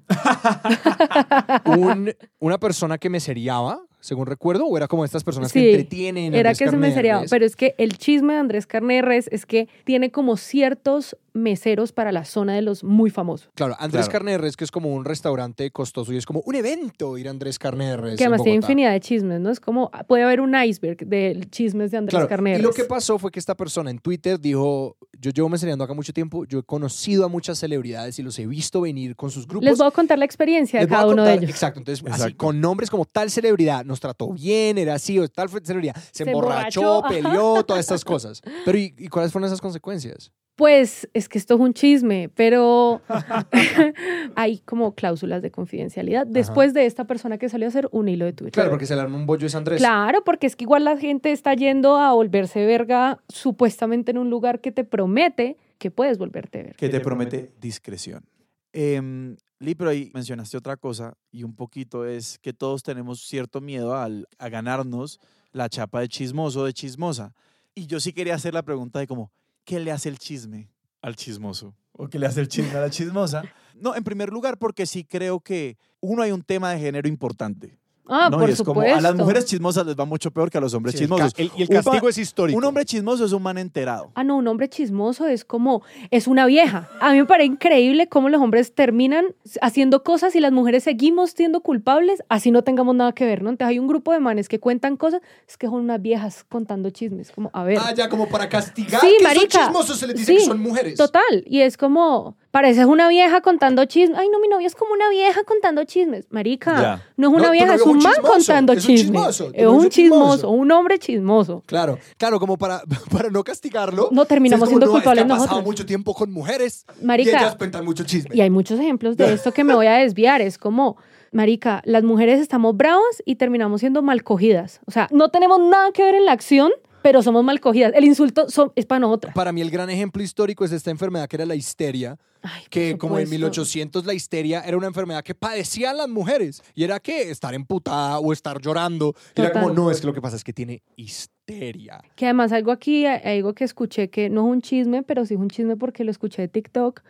un- una persona que me seriaba, según recuerdo, o era como estas personas Sí, que entretienen. Era Andrés que se me seriaba, pero es que el chisme de Andrés Carne de Res es que tiene como ciertos meseros para la zona de los muy famosos. Claro, Andrés Claro. Carne de Res, que es como un restaurante costoso y es como un evento ir a Andrés Carne de Res. Que en además tiene infinidad de chismes, ¿no? Es como, puede haber un iceberg de chismes de Andrés Claro, Carne de y lo Res. que pasó fue que esta persona en Twitter dijo, yo llevo mensajeando acá mucho tiempo, yo he conocido a muchas celebridades y los he visto venir con sus grupos. Les voy a contar la experiencia de Les cada uno de ellos. Exacto, entonces así con nombres como tal celebridad, nos trató bien, era así, o tal celebridad, se, Se emborrachó, peleó, todas <laughs> estas cosas. Pero ¿y, y cuáles fueron esas consecuencias? Pues es que esto es un chisme, pero <laughs> hay como cláusulas de confidencialidad después de esta persona que salió a hacer un hilo de Twitter. Claro, porque se le armó un bollo es Andrés. Claro, porque es que igual la gente está yendo a volverse verga supuestamente en un lugar que te promete que puedes volverte verga. que te promete discreción. Em, Lee, pero ahí mencionaste otra cosa y un poquito es que todos tenemos cierto miedo al, a ganarnos la chapa de chismoso, de chismosa. Y yo sí quería hacer la pregunta de como, ¿qué le hace el chisme al chismoso? ¿O qué le hace el chisme a la chismosa? <laughs> No, en primer lugar, porque sí creo que uno hay un tema de género importante. Ah, ¿no? por y es como supuesto. a las mujeres chismosas les va mucho peor que a los hombres Sí, chismosos. el- y el castigo es histórico. Un hombre chismoso es un man enterado. Ah, no, un hombre chismoso es como, es una vieja. A mí me parece increíble cómo los hombres terminan haciendo cosas y las mujeres seguimos siendo culpables, así no tengamos nada que ver, ¿no? Entonces hay un grupo de manes que cuentan cosas, es que son unas viejas contando chismes, como, a ver. Ah, ya como para castigar Sí, que marica. son chismosos se les dice Sí, que son mujeres. Total, y es como, pareces una vieja contando chismes. Ay, no, mi novia es como una vieja contando chismes. Marica, Ya. no es una vieja, es un un man chismoso, contando es un chismes. chismoso, tu Es un un chismoso. chismoso, un hombre chismoso. Claro, claro, como para, <laughs> para no castigarlo. No terminamos como, siendo no, culpables es que ha pasado nosotros. mucho tiempo con mujeres Marica. y ellas cuentan mucho chisme. Y hay muchos ejemplos de esto que me voy a desviar. Es como, marica, las mujeres estamos bravas y terminamos siendo mal cogidas. O sea, no tenemos nada que ver en la acción, pero somos mal cogidas. El insulto son- es para nosotras. Para mí el gran ejemplo histórico es esta enfermedad que era la histeria, Ay, que como en supuesto. 1800 la histeria era una enfermedad que padecían las mujeres y era que estar emputada o estar llorando. Y era como, no, es que lo que pasa es que tiene histeria. Que además algo aquí, algo que escuché que no es un chisme, pero sí es un chisme porque lo escuché de TikTok,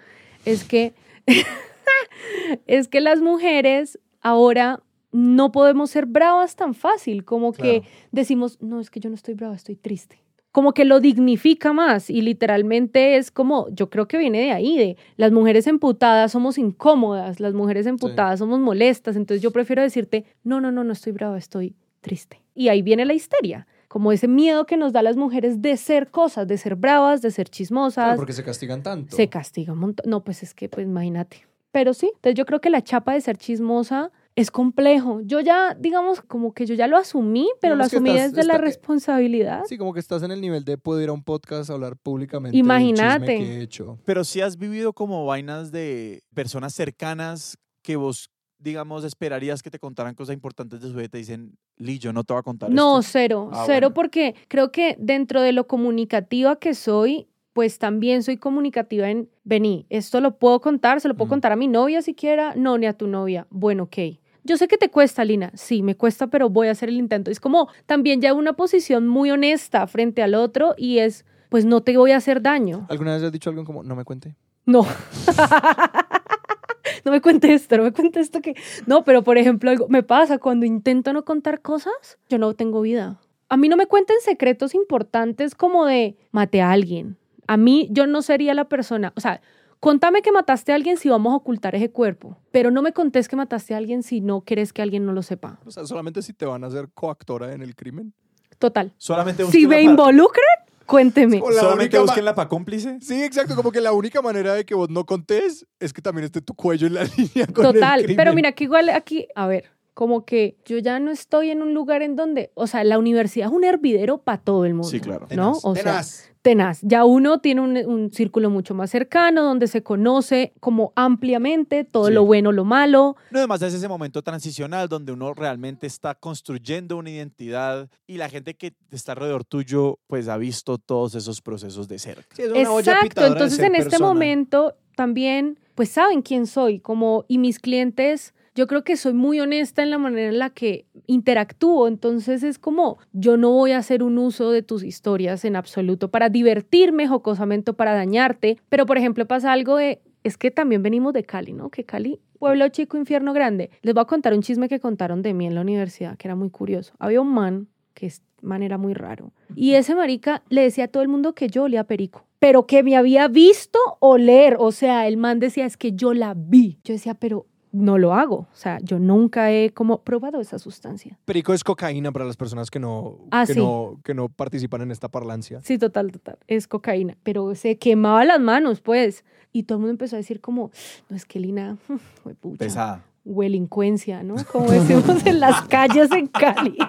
es que, <laughs> es que las mujeres ahora no podemos ser bravas tan fácil, como que decimos, no, es que yo no estoy brava, estoy triste. Como que lo dignifica más y literalmente es como, yo creo que viene de ahí, de las mujeres emputadas somos incómodas, las mujeres emputadas somos molestas, entonces yo prefiero decirte, no, no, no, no estoy brava, estoy triste. Y ahí viene la histeria, como ese miedo que nos da a las mujeres de ser cosas, de ser bravas, de ser chismosas, Claro, porque se castigan tanto. se castiga un montón. No, pues es que, pues imagínate. Pero sí, entonces yo creo que la chapa de ser chismosa es complejo. Yo ya, digamos, como que yo ya lo asumí, pero Digamos lo asumí estás- desde la está- responsabilidad. Sí, como que estás en el nivel de poder ir a un podcast a hablar públicamente Imagínate. del chisme que he hecho. Pero si has vivido como vainas de personas cercanas que vos, digamos, esperarías que te contaran cosas importantes de su vida y te dicen, Lee, yo no te voy a contar No, esto. cero, Ah, cero bueno. porque creo que dentro de lo comunicativa que soy, pues también soy comunicativa en, vení, esto lo puedo contar, se lo puedo Mm. contar a mi novia siquiera, no, ni a tu novia. Bueno, ok. Yo sé que te cuesta, Lina. Sí, me cuesta, pero voy a hacer el intento. Es como también ya una posición muy honesta frente al otro y es, pues no te voy a hacer daño. ¿Alguna vez has dicho algo como, no me cuente? No. <laughs> no me cuente esto, no me cuente esto que... No, pero por ejemplo, algo me pasa cuando intento no contar cosas, yo no tengo vida. A mí no me cuenten secretos importantes como de maté a alguien. A mí yo no sería la persona, o sea, contame que mataste a alguien si vamos a ocultar ese cuerpo, pero no me contés que mataste a alguien si no quieres que alguien no lo sepa. O sea, solamente si te van a hacer coactora en el crimen. Total. Solamente Si me involucran, Cuénteme. La Solamente única ma- busquen la pa' cómplice. Sí, exacto, como que la única manera de que vos no contés es que también esté tu cuello en la <laughs> línea con el Total, crimen. pero mira que igual aquí, a ver, como que yo ya no estoy en un lugar en donde, o sea, la universidad es un hervidero para todo el mundo. Sí, claro. ¿No? Tenaz, O sea, tenaz. Tenaz. Ya uno tiene un, un círculo mucho más cercano donde se conoce como ampliamente todo Sí. lo bueno, lo malo. No, además es ese momento transicional donde uno realmente está construyendo una identidad y la gente que está alrededor tuyo pues ha visto todos esos procesos de cerca. Sí, es una olla Exacto, entonces en este momento también, pues saben quién soy, como, y mis clientes, yo creo que soy muy honesta en la manera en la que interactúo, entonces es como, yo no voy a hacer un uso de tus historias en absoluto para divertirme, jocosamente, para dañarte, pero por ejemplo pasa algo de, es que también venimos de Cali, ¿no? Que Cali, pueblo chico, infierno grande. Les voy a contar un chisme que contaron de mí en la universidad, que era muy curioso. Había un man, que es man era muy raro, y ese marica le decía a todo el mundo que yo olía perico pero que me había visto oler. O sea, el man decía, es que yo la vi. Yo decía, pero no lo hago. O sea, yo nunca he como probado esa sustancia. Perico es cocaína para las personas que no, Ah, que sí. no, que no participan en esta parlancia. Sí, total, total. Es cocaína. Pero se quemaba las manos, pues. Y todo el mundo empezó a decir como, no, es que Lina, <laughs> pucha, Pesada. huelincuencia, ¿no? Como decimos en las calles en Cali. <laughs>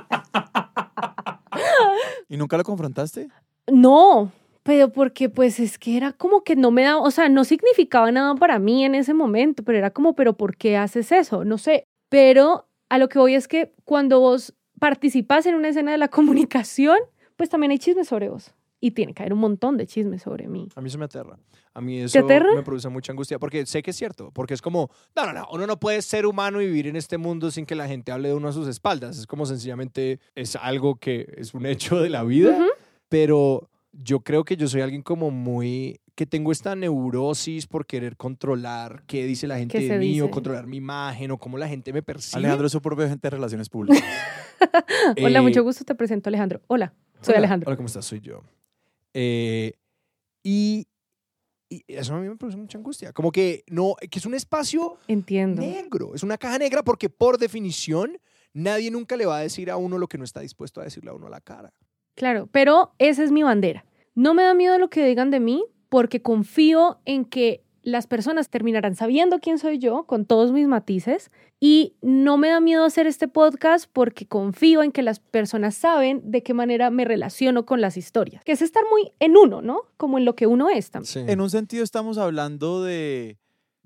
¿Y nunca lo confrontaste? No, pero porque pues es que era como que no me daba, o sea, no significaba nada para mí en ese momento, pero era como, pero ¿por qué haces eso? No sé, pero a lo que voy es que cuando vos participas en una escena de la <laughs> comunicación, pues también hay chismes sobre vos. Y tiene que haber un montón de chismes sobre mí. A mí eso me aterra. A mí eso me produce mucha angustia porque sé que es cierto, porque es como, no, no, no, uno no puede ser humano y vivir en este mundo sin que la gente hable de uno a sus espaldas. Es como sencillamente es algo que es un hecho de la vida, pero yo creo que yo soy alguien como muy que tengo esta neurosis por querer controlar qué dice la gente ¿Qué de mí o controlar mi imagen o cómo la gente me percibe. Alejandro es su propio agente de relaciones públicas. <laughs> Hola, Eh, mucho gusto, te presento Alejandro. Hola, soy Hola, Alejandro. Hola, ¿cómo estás? Soy yo. Eh, y, y eso a mí me produce mucha angustia. Como que no, que es un espacio Entiendo. negro, es una caja negra porque por definición nadie nunca le va a decir a uno lo que no está dispuesto a decirle a uno a la cara. Claro, pero esa es mi bandera. No me da miedo lo que digan de mí porque confío en que las personas terminarán sabiendo quién soy yo con todos mis matices y no me da miedo hacer este podcast porque confío en que las personas saben de qué manera me relaciono con las historias, que es estar muy en uno, ¿no? Como en lo que uno es también. En un sentido estamos hablando de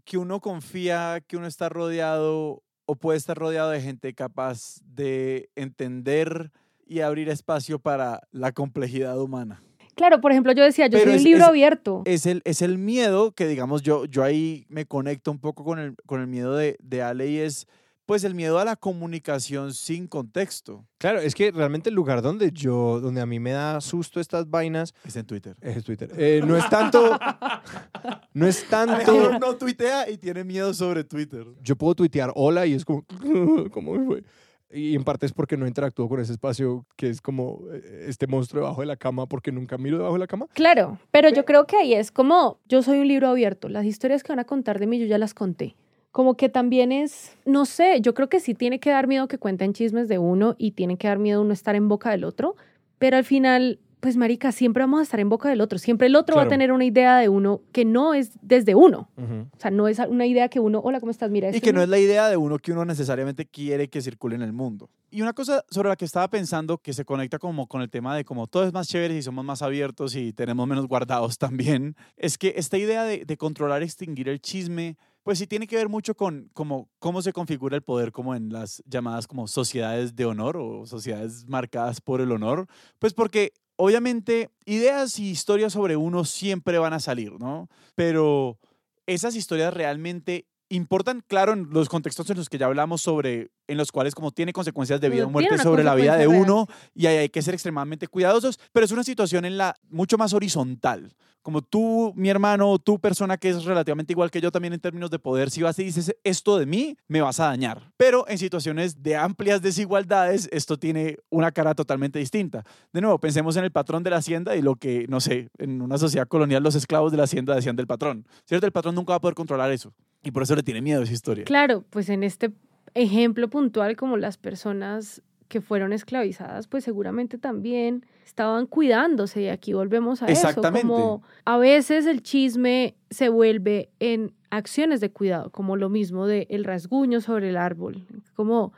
que uno confía que uno está rodeado o puede estar rodeado de gente capaz de entender y abrir espacio para la complejidad humana. Claro, por ejemplo, yo decía, yo Pero soy un libro es- abierto. Es el, es el miedo que, digamos, yo, yo ahí me conecto un poco con el, con el miedo de, de Ale y es, pues, el miedo a la comunicación sin contexto. Claro, es que realmente el lugar donde yo, donde a mí me da susto estas vainas Es en Twitter. es Twitter. Eh, no es tanto, <laughs> no es tanto. No tuitea y tiene miedo sobre Twitter. Yo puedo tuitear hola y es como, <laughs> ¿cómo me fue? Y en parte es porque no interactúo con ese espacio que es como eh, este monstruo debajo de la cama porque nunca miro debajo de la cama. Claro, pero yo creo que ahí es como, yo soy un libro abierto, las historias que van a contar de mí yo ya las conté. Como que también es, no sé, yo creo que sí tiene que dar miedo que cuenten chismes de uno y tiene que dar miedo uno estar en boca del otro, pero al final, pues marica, siempre vamos a estar en boca del otro, siempre el otro va a tener una idea de uno que no es desde uno, Ujú. o sea, no es una idea que uno, hola, ¿cómo estás? Mira, Y que no es la idea de uno que uno necesariamente quiere que circule en el mundo. Y una cosa sobre la que estaba pensando que se conecta como con el tema de como todo es más chévere si somos más abiertos y tenemos menos guardados también, es que esta idea de, de controlar, extinguir el chisme, pues sí tiene que ver mucho con como, cómo se configura el poder como en las llamadas como sociedades de honor o sociedades marcadas por el honor, pues porque obviamente ideas y historias sobre uno siempre van a salir, ¿no? Pero esas historias realmente importan, claro, en los contextos en los que ya hablamos sobre, en los cuales como tiene consecuencias de vida o muerte sobre la vida de uno y ahí hay que ser extremadamente cuidadosos, pero es una situación en la mucho más horizontal. Como tú, mi hermano, tú persona que es relativamente igual que yo también en términos de poder, si vas y dices esto de mí, me vas a dañar. Pero en situaciones de amplias desigualdades, esto tiene una cara totalmente distinta. De nuevo, pensemos en el patrón de la hacienda y lo que, no sé, en una sociedad colonial los esclavos de la hacienda decían del patrón. ¿Cierto? El patrón nunca va a poder controlar eso. Y por eso le tiene miedo a esa historia. Claro, pues en este ejemplo puntual, como las personas que fueron esclavizadas, pues seguramente también estaban cuidándose. Y aquí volvemos a Exactamente. eso. Como a veces el chisme se vuelve en acciones de cuidado, como lo mismo de el rasguño sobre el árbol. Como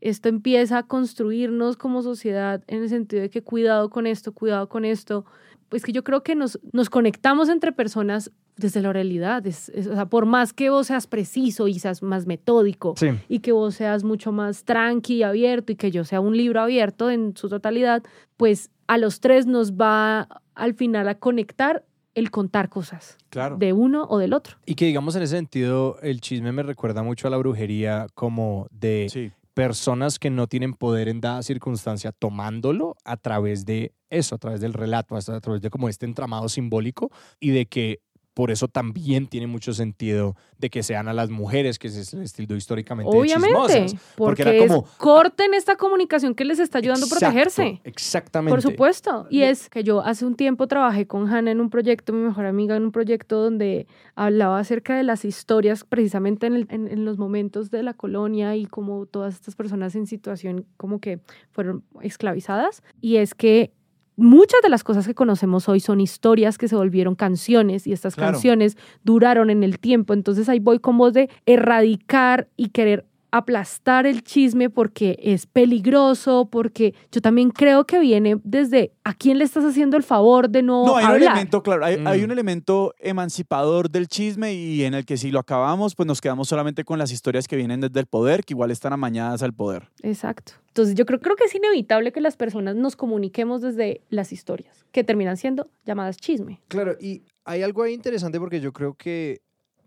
esto empieza a construirnos como sociedad en el sentido de que cuidado con esto, cuidado con esto. Pues que yo creo que nos, nos conectamos entre personas desde la oralidad. Es, es- o sea, por más que vos seas preciso y seas más metódico Sí. y que vos seas mucho más tranqui y abierto y que yo sea un libro abierto en su totalidad, pues a los tres nos va al final a conectar el contar cosas Claro. de uno o del otro. Y que digamos en ese sentido, el chisme me recuerda mucho a la brujería como de Sí. Personas que no tienen poder en dada circunstancia tomándolo a través de eso, a través del relato, a través de como este entramado simbólico y de que por eso también tiene mucho sentido de que sean a las mujeres que se les tildó históricamente de Obviamente, chismosas. porque, era es como- corten esta comunicación que les está ayudando Exacto, a protegerse. Exactamente. Por supuesto. Y es que yo hace un tiempo trabajé con Hannah en un proyecto, mi mejor amiga, en un proyecto donde hablaba acerca de las historias precisamente en, el- en- en los momentos de la colonia y como todas estas personas en situación como que fueron esclavizadas. Y es que muchas de las cosas que conocemos hoy son historias que se volvieron canciones y estas Claro. canciones duraron en el tiempo. Entonces ahí voy con vos de erradicar y querer aplastar el chisme porque es peligroso, porque yo también creo que viene desde a quién le estás haciendo el favor de no, No, hay un hablar. elemento, claro, hay, hay Mm. un elemento emancipador del chisme y en el que si lo acabamos, pues nos quedamos solamente con las historias que vienen desde el poder, que igual están amañadas al poder. Exacto. Entonces yo creo, que es inevitable que las personas nos comuniquemos desde las historias, que terminan siendo llamadas chisme. Claro, y hay algo ahí interesante porque yo creo que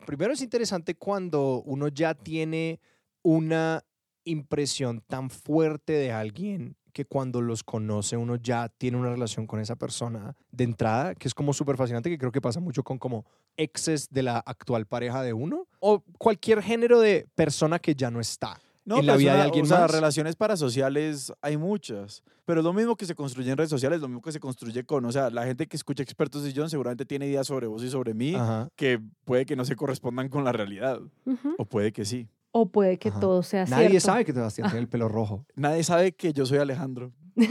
primero es interesante cuando uno ya tiene una impresión tan fuerte de alguien que cuando los conoce uno ya tiene una relación con esa persona de entrada, que es como súper fascinante, que creo que pasa mucho con como exes de la actual pareja de uno o cualquier género de persona que ya no está. No, En la vida de alguien o sea, más. relaciones parasociales hay muchas, pero es lo mismo que se construye en redes sociales, lo mismo que se construye con, o sea, la gente que escucha expertos y John seguramente tiene ideas sobre vos y sobre mí Ajá. que puede que no se correspondan con la realidad, Ujú. o puede que sí. O puede que Ajá. todo sea Nadie cierto. sabe que Sebastián tiene el pelo rojo. <laughs> Nadie sabe que yo soy Alejandro. <laughs>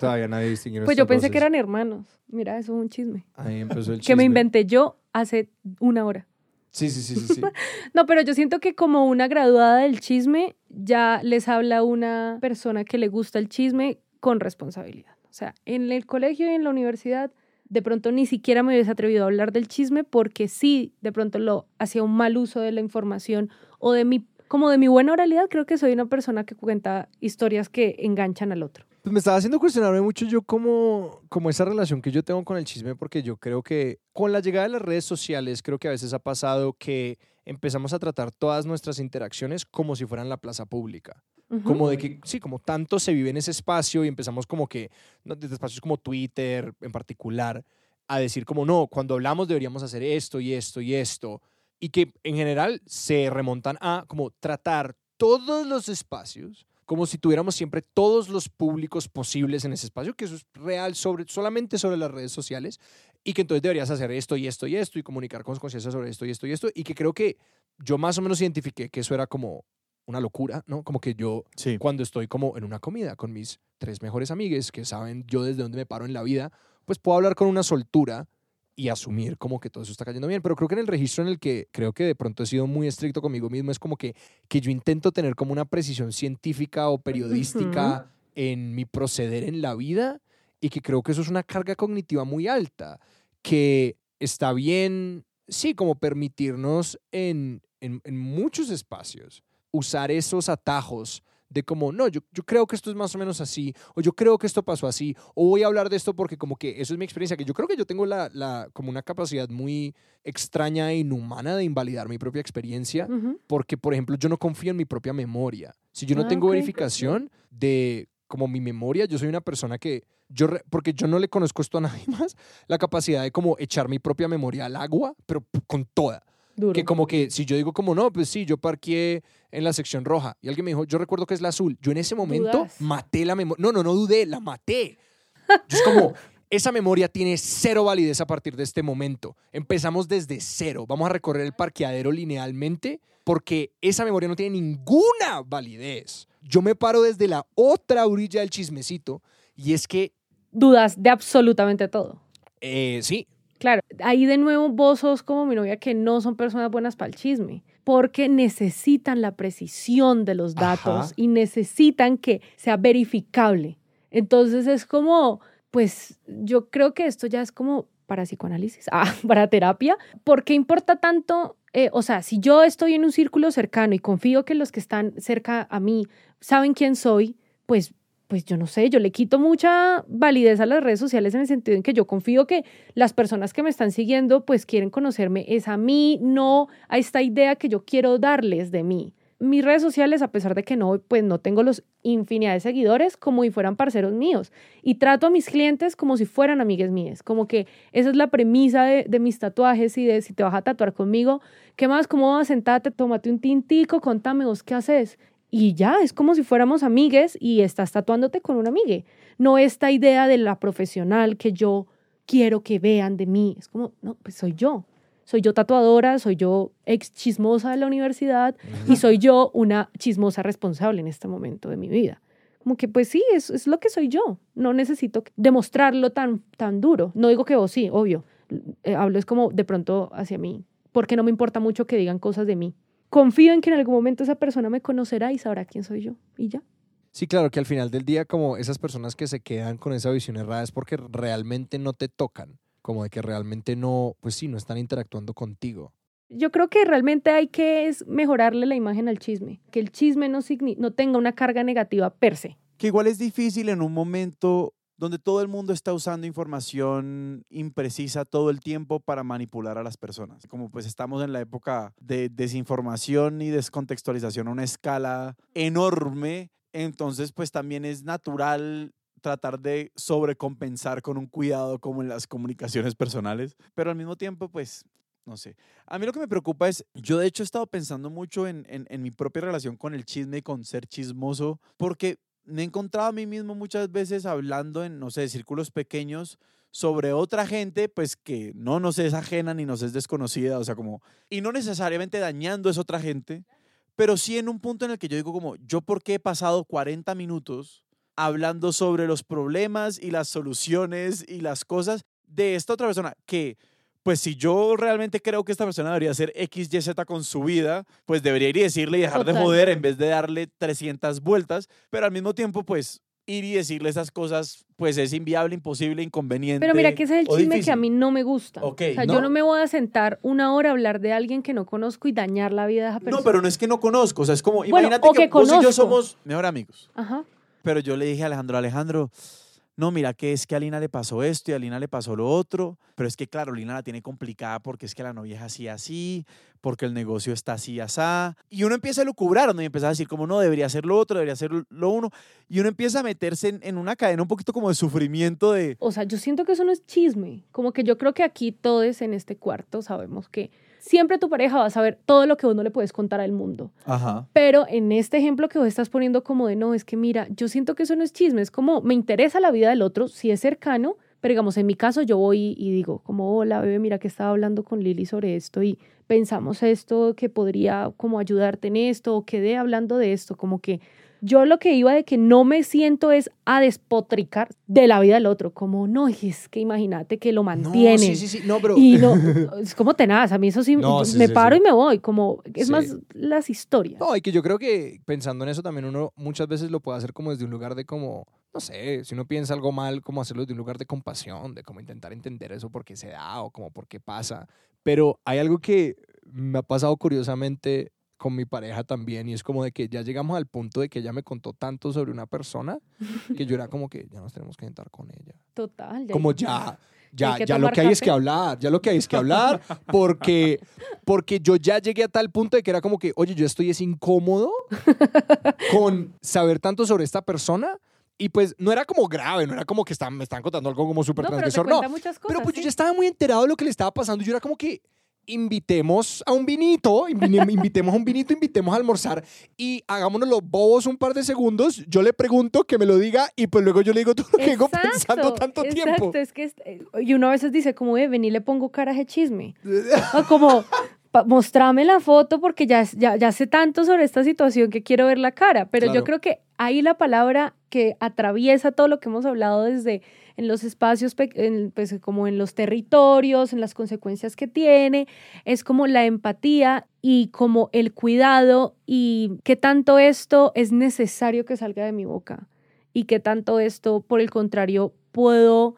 Todavía nadie distingue Pues yo pensé que voces. eran hermanos. Mira, eso es un chisme. Ahí empezó el Que me chisme. inventé yo hace una hora. Sí, sí, sí, sí. <laughs> No, pero yo siento que como una graduada del chisme, ya les habla una persona que le gusta el chisme con responsabilidad. O sea, en el colegio y en la universidad, de pronto ni siquiera me hubiese atrevido a hablar del chisme porque sí, de pronto lo hacía un mal uso de la información o de mi, como de mi buena oralidad, creo que soy una persona que cuenta historias que enganchan al otro. Pues me estaba haciendo cuestionarme mucho yo como, como esa relación que yo tengo con el chisme, porque yo creo que con la llegada de las redes sociales, creo que a veces ha pasado que empezamos a tratar todas nuestras interacciones como si fueran la plaza pública. Como de que, sí, como tanto se vive en ese espacio y empezamos como que, desde espacios como Twitter en particular, a decir como, no, cuando hablamos deberíamos hacer esto y esto y esto. Y que en general se remontan a como tratar todos los espacios como si tuviéramos siempre todos los públicos posibles en ese espacio, que eso es real sobre, solamente sobre las redes sociales, y que entonces deberías hacer esto y esto y esto y comunicar con conciencia sobre esto y esto y esto, y que creo que yo más o menos identifiqué que eso era como una locura, ¿no? Como que yo Sí. cuando estoy como en una comida con mis tres mejores amigues que saben yo desde dónde me paro en la vida, pues puedo hablar con una soltura y asumir como que todo eso está cayendo bien. Pero creo que en el registro en el que creo que de pronto he sido muy estricto conmigo mismo es como que, que yo intento tener como una precisión científica o periodística en mi proceder en la vida y que creo que eso es una carga cognitiva muy alta, que está bien, sí, como permitirnos en, en, en muchos espacios usar esos atajos de como, no, yo, yo creo que esto es más o menos así, o yo creo que esto pasó así, o voy a hablar de esto porque como que eso es mi experiencia, que yo creo que yo tengo la, la, como una capacidad muy extraña e inhumana de invalidar mi propia experiencia, porque, por ejemplo, yo no confío en mi propia memoria. Si yo no Ah, tengo verificación de como mi memoria, yo soy una persona que, yo re- porque yo no le conozco esto a nadie <laughs> más, la capacidad de como echar mi propia memoria al agua, pero con toda. Duro. Que como que si yo digo como no, pues sí, yo parqué en la sección roja y alguien me dijo, yo recuerdo que es la azul. Yo en ese momento Dudas. maté la memoria. No, no, no dudé, la maté. Yo es como, <laughs> esa memoria tiene cero validez a partir de este momento. Empezamos desde cero. Vamos a recorrer el parqueadero linealmente porque esa memoria no tiene ninguna validez. yo me paro desde la otra orilla del chismecito y es que, Dudas de absolutamente todo. eh, sí, Claro, ahí de nuevo vos sos como mi novia que no son personas buenas para el chisme, porque necesitan la precisión de los datos Ajá. y necesitan que sea verificable. Entonces es como, pues yo creo que esto ya es como para psicoanálisis, <laughs> ah, para terapia. ¿Por qué importa tanto? Eh, o sea, si yo estoy en un círculo cercano y confío que los que están cerca a mí saben quién soy, pues pues yo no sé, yo le quito mucha validez a las redes sociales en el sentido en que yo confío que las personas que me están siguiendo pues quieren conocerme es a mí, no a esta idea que yo quiero darles de mí. Mis redes sociales, a pesar de que no, pues no tengo los infinidad de seguidores, como si fueran parceros míos. Y trato a mis clientes como si fueran amigues mías. Como que esa es la premisa de, de mis tatuajes y de si te vas a tatuar conmigo, ¿qué más? ¿Cómo vas? Sentate, tómate un tintico, contame vos qué haces. Y ya, es como si fuéramos amigues y estás tatuándote con una amigue. No esta idea de la profesional que yo quiero que vean de mí. Es como, no, pues soy yo. Soy yo tatuadora, soy yo ex chismosa de la universidad y soy yo una chismosa responsable en este momento de mi vida. Como que pues sí, es, es lo que soy yo. No necesito demostrarlo tan, tan duro. No digo que vos sí, obvio. Eh, hablo es como de pronto hacia mí, porque no me importa mucho que digan cosas de mí. Confío en que en algún momento esa persona me conocerá y sabrá quién soy yo. Y ya. Sí, claro, que al final del día, como esas personas que se quedan con esa visión errada es porque realmente no te tocan, como de que realmente no, pues sí, no están interactuando contigo. Yo creo que realmente hay que es mejorarle la imagen al chisme, que el chisme no, signi- no tenga una carga negativa per se. Que igual es difícil en un momento donde todo el mundo está usando información imprecisa todo el tiempo para manipular a las personas. Como pues estamos en la época de desinformación y descontextualización a una escala enorme, entonces pues también es natural tratar de sobrecompensar con un cuidado como en las comunicaciones personales, pero al mismo tiempo pues no sé. A mí lo que me preocupa es, yo de hecho he estado pensando mucho en, en, en mi propia relación con el chisme y con ser chismoso, porque me he encontrado a mí mismo muchas veces hablando en, no sé, círculos pequeños sobre otra gente, pues que no nos es ajena ni nos es desconocida, o sea, como, y no necesariamente dañando a esa otra gente, pero sí en un punto en el que yo digo como, yo por qué he pasado 40 minutos hablando sobre los problemas y las soluciones y las cosas de esta otra persona que pues si yo realmente creo que esta persona debería hacer X, Y, Z con su vida, pues debería ir y decirle y dejar de joder en vez de darle 300 vueltas, pero al mismo tiempo, pues ir y decirle esas cosas, pues es inviable, imposible, inconveniente. Pero mira que ese es el chisme que a mí no me gusta. Ok, o sea, no. yo no me voy a sentar una hora a hablar de alguien que no conozco y dañar la vida de esa persona. No, pero no es que no conozco, o sea, es como, Bueno, imagínate que, que vos y yo somos mejor amigos. Ajá. Pero yo le dije a Alejandro, Alejandro, no, mira que es que a Lina le pasó esto y a Lina le pasó lo otro, pero es que claro, Lina la tiene complicada porque es que la novia es así, así, porque el negocio está así, asá. Y uno empieza a lucubrar, ¿no? Y empieza a decir como, no, debería ser lo otro, debería ser lo uno. Y uno empieza a meterse en, en una cadena un poquito como de sufrimiento de, O sea, yo siento que eso no es chisme. Como que yo creo que aquí todos en este cuarto sabemos que siempre tu pareja va a saber todo lo que vos no le puedes contar al mundo. ajá. Pero en este ejemplo que vos estás poniendo como de no, es que mira, yo siento que eso no es chisme, es como me interesa la vida del otro, si es cercano, pero digamos, en mi caso yo voy y digo como, hola bebé, mira que estaba hablando con Lili sobre esto y pensamos esto que podría como ayudarte en esto o quedé hablando de esto, como que yo lo que iba de que no me siento es a despotricar de la vida del otro, como no, es que imagínate que lo mantienen. No, sí, sí, sí, no, pero... Y no, <laughs> es como tenaz, a mí eso sí, No, sí, me sí, paro sí. y me voy, como es más las historias. No, y que yo creo que pensando en eso también uno muchas veces lo puede hacer como desde un lugar de como, no sé, si uno piensa algo mal, como hacerlo desde un lugar de compasión, de como intentar entender eso por qué se da o como por qué pasa. Pero hay algo que me ha pasado curiosamente con mi pareja también y es como de que ya llegamos al punto de que ella me contó tanto sobre una persona <laughs> que yo era como que ya nos tenemos que sentar con ella. Total. ya Como ya, <laughs> ya, ya lo que hay es café. que hablar, ya lo que hay es que hablar, porque, porque yo ya llegué a tal punto de que era como que, oye, yo estoy es incómodo <laughs> con saber tanto sobre esta persona. Y pues no era como grave, no era como que están, me están contando algo como súper No, pero te transgresor, no. cosas. Pero pues yo ya estaba muy enterado de lo que le estaba pasando. Yo era como que invitemos a un vinito, <laughs> invitemos a un vinito, invitemos a almorzar y hagámonos los bobos un par de segundos. Yo le pregunto que me lo diga y pues luego yo le digo todo lo que vengo pensando tanto exacto, tiempo. es que es- y uno a veces dice como, eh, ven y le pongo cara de chisme. <laughs> O como, mostrame la foto porque ya, ya, ya sé tanto sobre esta situación que quiero ver la cara. Pero Claro. yo creo que ahí la palabra que atraviesa todo lo que hemos hablado desde en los espacios, en, pues como en los territorios, en las consecuencias que tiene, es como la empatía y como el cuidado y qué tanto esto es necesario que salga de mi boca y qué tanto esto, por el contrario, puedo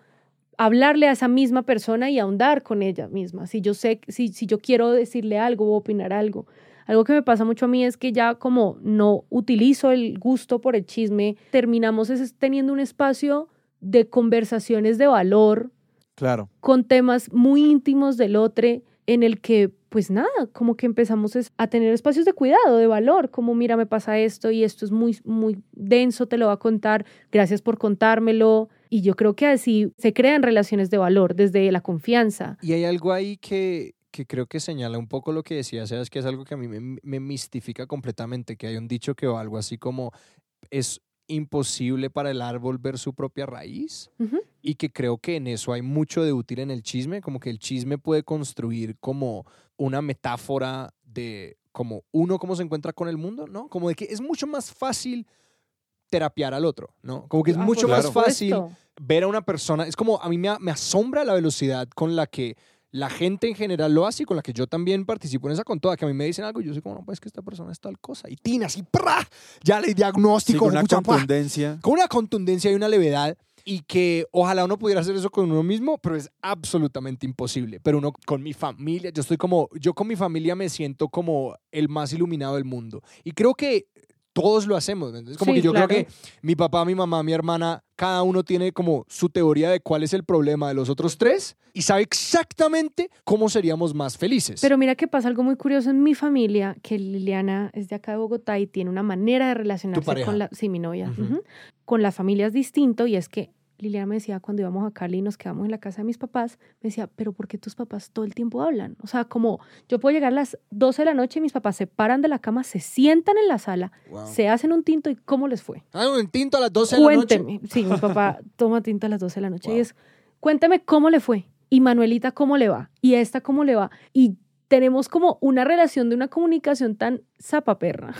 hablarle a esa misma persona y ahondar con ella misma. Si yo sé, si, si yo quiero decirle algo o opinar algo. Algo que me pasa mucho a mí es que ya como no utilizo el gusto por el chisme, terminamos es teniendo un espacio de conversaciones de valor Claro. con temas muy íntimos del otro en el que pues nada, como que empezamos es a tener espacios de cuidado, de valor, como mira, me pasa esto y esto es muy muy denso, te lo voy a contar, gracias por contármelo y yo creo que así se crean relaciones de valor desde la confianza. Y hay algo ahí que, que creo que señala un poco lo que decía, Sebas, que es algo que a mí me, me mistifica completamente, que hay un dicho que va algo así como es imposible para el árbol ver su propia raíz y que creo que en eso hay mucho de útil en el chisme, como que el chisme puede construir como una metáfora de como uno cómo se encuentra con el mundo, ¿no? Como de que es mucho más fácil terapiar al otro, ¿no? Como que es Ah, mucho más fácil ver a una persona, es como a mí me asombra la velocidad con la que la gente en general lo hace y con la que yo también participo en esa con toda, que a mí me dicen algo y yo soy como, no, pues que esta persona es tal cosa. Y tina, así, ¡pra! ya le Sí, diagnóstico, con una pucha, ¡pua! contundencia. con una contundencia y una levedad y que ojalá uno pudiera hacer eso con uno mismo, pero es absolutamente imposible. Pero uno con mi familia, yo estoy como, yo con mi familia me siento como el más iluminado del mundo. Y creo que todos lo hacemos. ¿me entiendes? Como Sí, que yo claro. creo que mi papá, mi mamá, mi hermana, cada uno tiene como su teoría de cuál es el problema de los otros tres y sabe exactamente cómo seríamos más felices. Pero mira que pasa algo muy curioso en mi familia, que Liliana es de acá de Bogotá y tiene una manera de relacionarse con la, sí, mi novia, Ujú. ujú, con las familias distinto y es que Liliana me decía cuando íbamos a Cali y nos quedamos en la casa de mis papás, me decía, pero ¿por qué tus papás todo el tiempo hablan? O sea, como yo puedo llegar a las 12 de la noche y mis papás se paran de la cama, se sientan en la sala, Wow. se hacen un tinto y ¿cómo les fue? Ah, un tinto a las 12 de la noche. Cuénteme. Sí, mi papá <laughs> toma tinto a las 12 de la noche y es, cuénteme cómo le fue. Y Manuelita, ¿cómo le va? Y esta, ¿cómo le va? Y tenemos como una relación de una comunicación tan zapaperra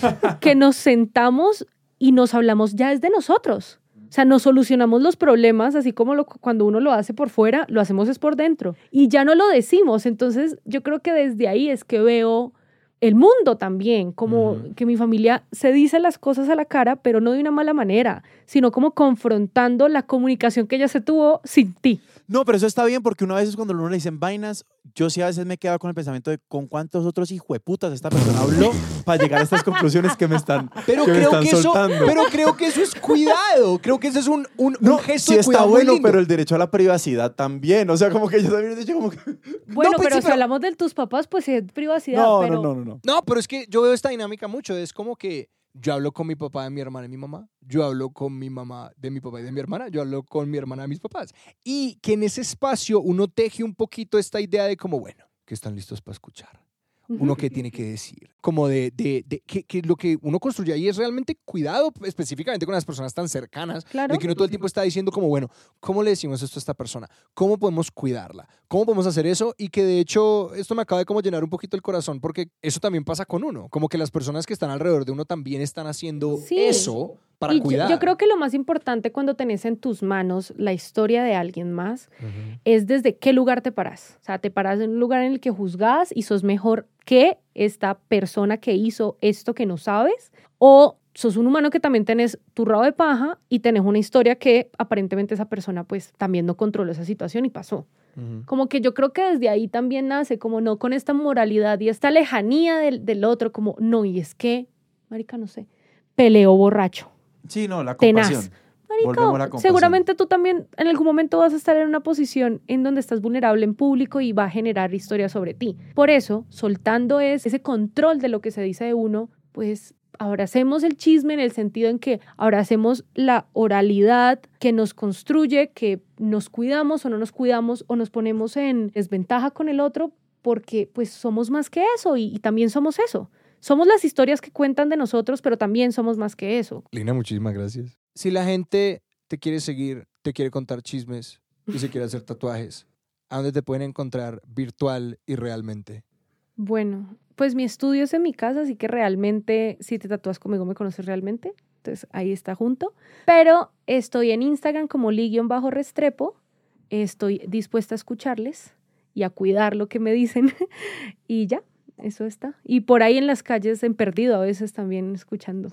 <laughs> que nos sentamos y nos hablamos ya es de nosotros. O sea, nos solucionamos los problemas, así como lo- cuando uno lo hace por fuera, lo hacemos es por dentro. Y ya no lo decimos. Entonces, yo creo que desde ahí es que veo el mundo también, como que mi familia se dice las cosas a la cara, pero no de una mala manera, sino como confrontando la comunicación que ella se tuvo sin ti. No, pero eso está bien porque una vez cuando a uno le dicen vainas, yo sí a veces me he quedado con el pensamiento de con cuántos otros hijueputas esta persona habló para llegar a estas conclusiones que me están, <laughs> Pero que me creo están que, eso, pero creo que eso es cuidado. Creo que ese es un, un, un no, gesto sí de está muy bueno, lindo. pero el derecho a la privacidad también. O sea, como que yo también he dicho como que... <laughs> Bueno, pues pero sí, si pero- hablamos de tus papás, pues es privacidad. No, pero... no, no, no, no. No, pero es que yo veo esta dinámica mucho. Es como que yo hablo con mi papá de mi hermana y mi mamá. Yo hablo con mi mamá de mi papá y de mi hermana. Yo hablo con mi hermana de mis papás. Y que en ese espacio uno teje un poquito esta idea de como, bueno, que están listos para escuchar. Uno que tiene que decir. Como de, de, de que, que lo que uno construye ahí es realmente cuidado específicamente con las personas tan cercanas. Claro. De que uno todo el tiempo está diciendo como, bueno, ¿cómo le decimos esto a esta persona? ¿Cómo podemos cuidarla? ¿Cómo podemos hacer eso? Y que de hecho esto me acaba de como llenar un poquito el corazón porque eso también pasa con uno. Como que las personas que están alrededor de uno también están haciendo Sí. eso para Y cuidar. Yo, creo que lo más importante cuando tenés en tus manos la historia de alguien más es desde qué lugar te paras. O sea, te paras en un lugar en el que juzgas y sos mejor que esta persona que hizo esto que no sabes. O sos un humano que también tenés tu rabo de paja y tenés una historia que aparentemente esa persona pues también no controló esa situación y pasó. Como que yo creo que desde ahí también nace, como no con esta moralidad y esta lejanía del, del otro, como no, y es que, marica, no sé, peleó borracho. Sí, no, la Tenaz. compasión. Marico, la compasión. seguramente tú también en algún momento vas a estar en una posición en donde estás vulnerable en público y va a generar historias sobre ti. Por eso, soltando es- ese control de lo que se dice de uno, pues abracemos el chisme en el sentido en que abracemos la oralidad que nos construye, que nos cuidamos o no nos cuidamos o nos ponemos en desventaja con el otro porque pues somos más que eso y, y también somos eso. Somos las historias que cuentan de nosotros, pero también somos más que eso. Lina, muchísimas gracias. Si la gente te quiere seguir, te quiere contar chismes y se quiere hacer tatuajes, ¿a dónde te pueden encontrar virtual y realmente? Bueno, pues mi estudio es en mi casa, así que realmente si te tatúas conmigo me conoces realmente. Entonces ahí está junto. Pero estoy en Instagram como bajo restrepo. Estoy dispuesta a escucharles y a cuidar lo que me dicen. <laughs> y ya, eso está. Y por ahí en las calles en perdido a veces también escuchando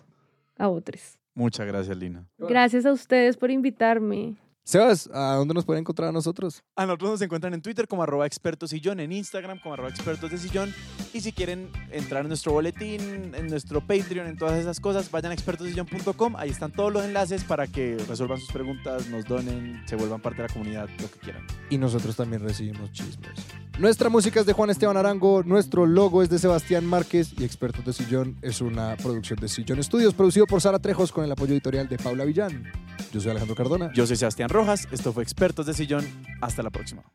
a otros. Muchas gracias, Lina. Gracias a ustedes por invitarme. Sebas, ¿a dónde nos pueden encontrar a nosotros? A nosotros nos encuentran en Twitter como arroba expertos sillón, en Instagram como arroba expertos de sillón. Y si quieren entrar en nuestro boletín, en nuestro Patreon, en todas esas cosas, vayan a expertosillón.com. Ahí están todos los enlaces para que resuelvan sus preguntas, nos donen, se vuelvan parte de la comunidad, lo que quieran. Y nosotros también recibimos chismes. Nuestra música es de Juan Esteban Arango, nuestro logo es de Sebastián Márquez y Expertos de Sillón es una producción de Sillón Estudios, producido por Sara Trejos con el apoyo editorial de Paula Villán. Yo soy Alejandro Cardona. Yo soy Sebastián Rojas, esto fue Expertos de Sillón, hasta la próxima.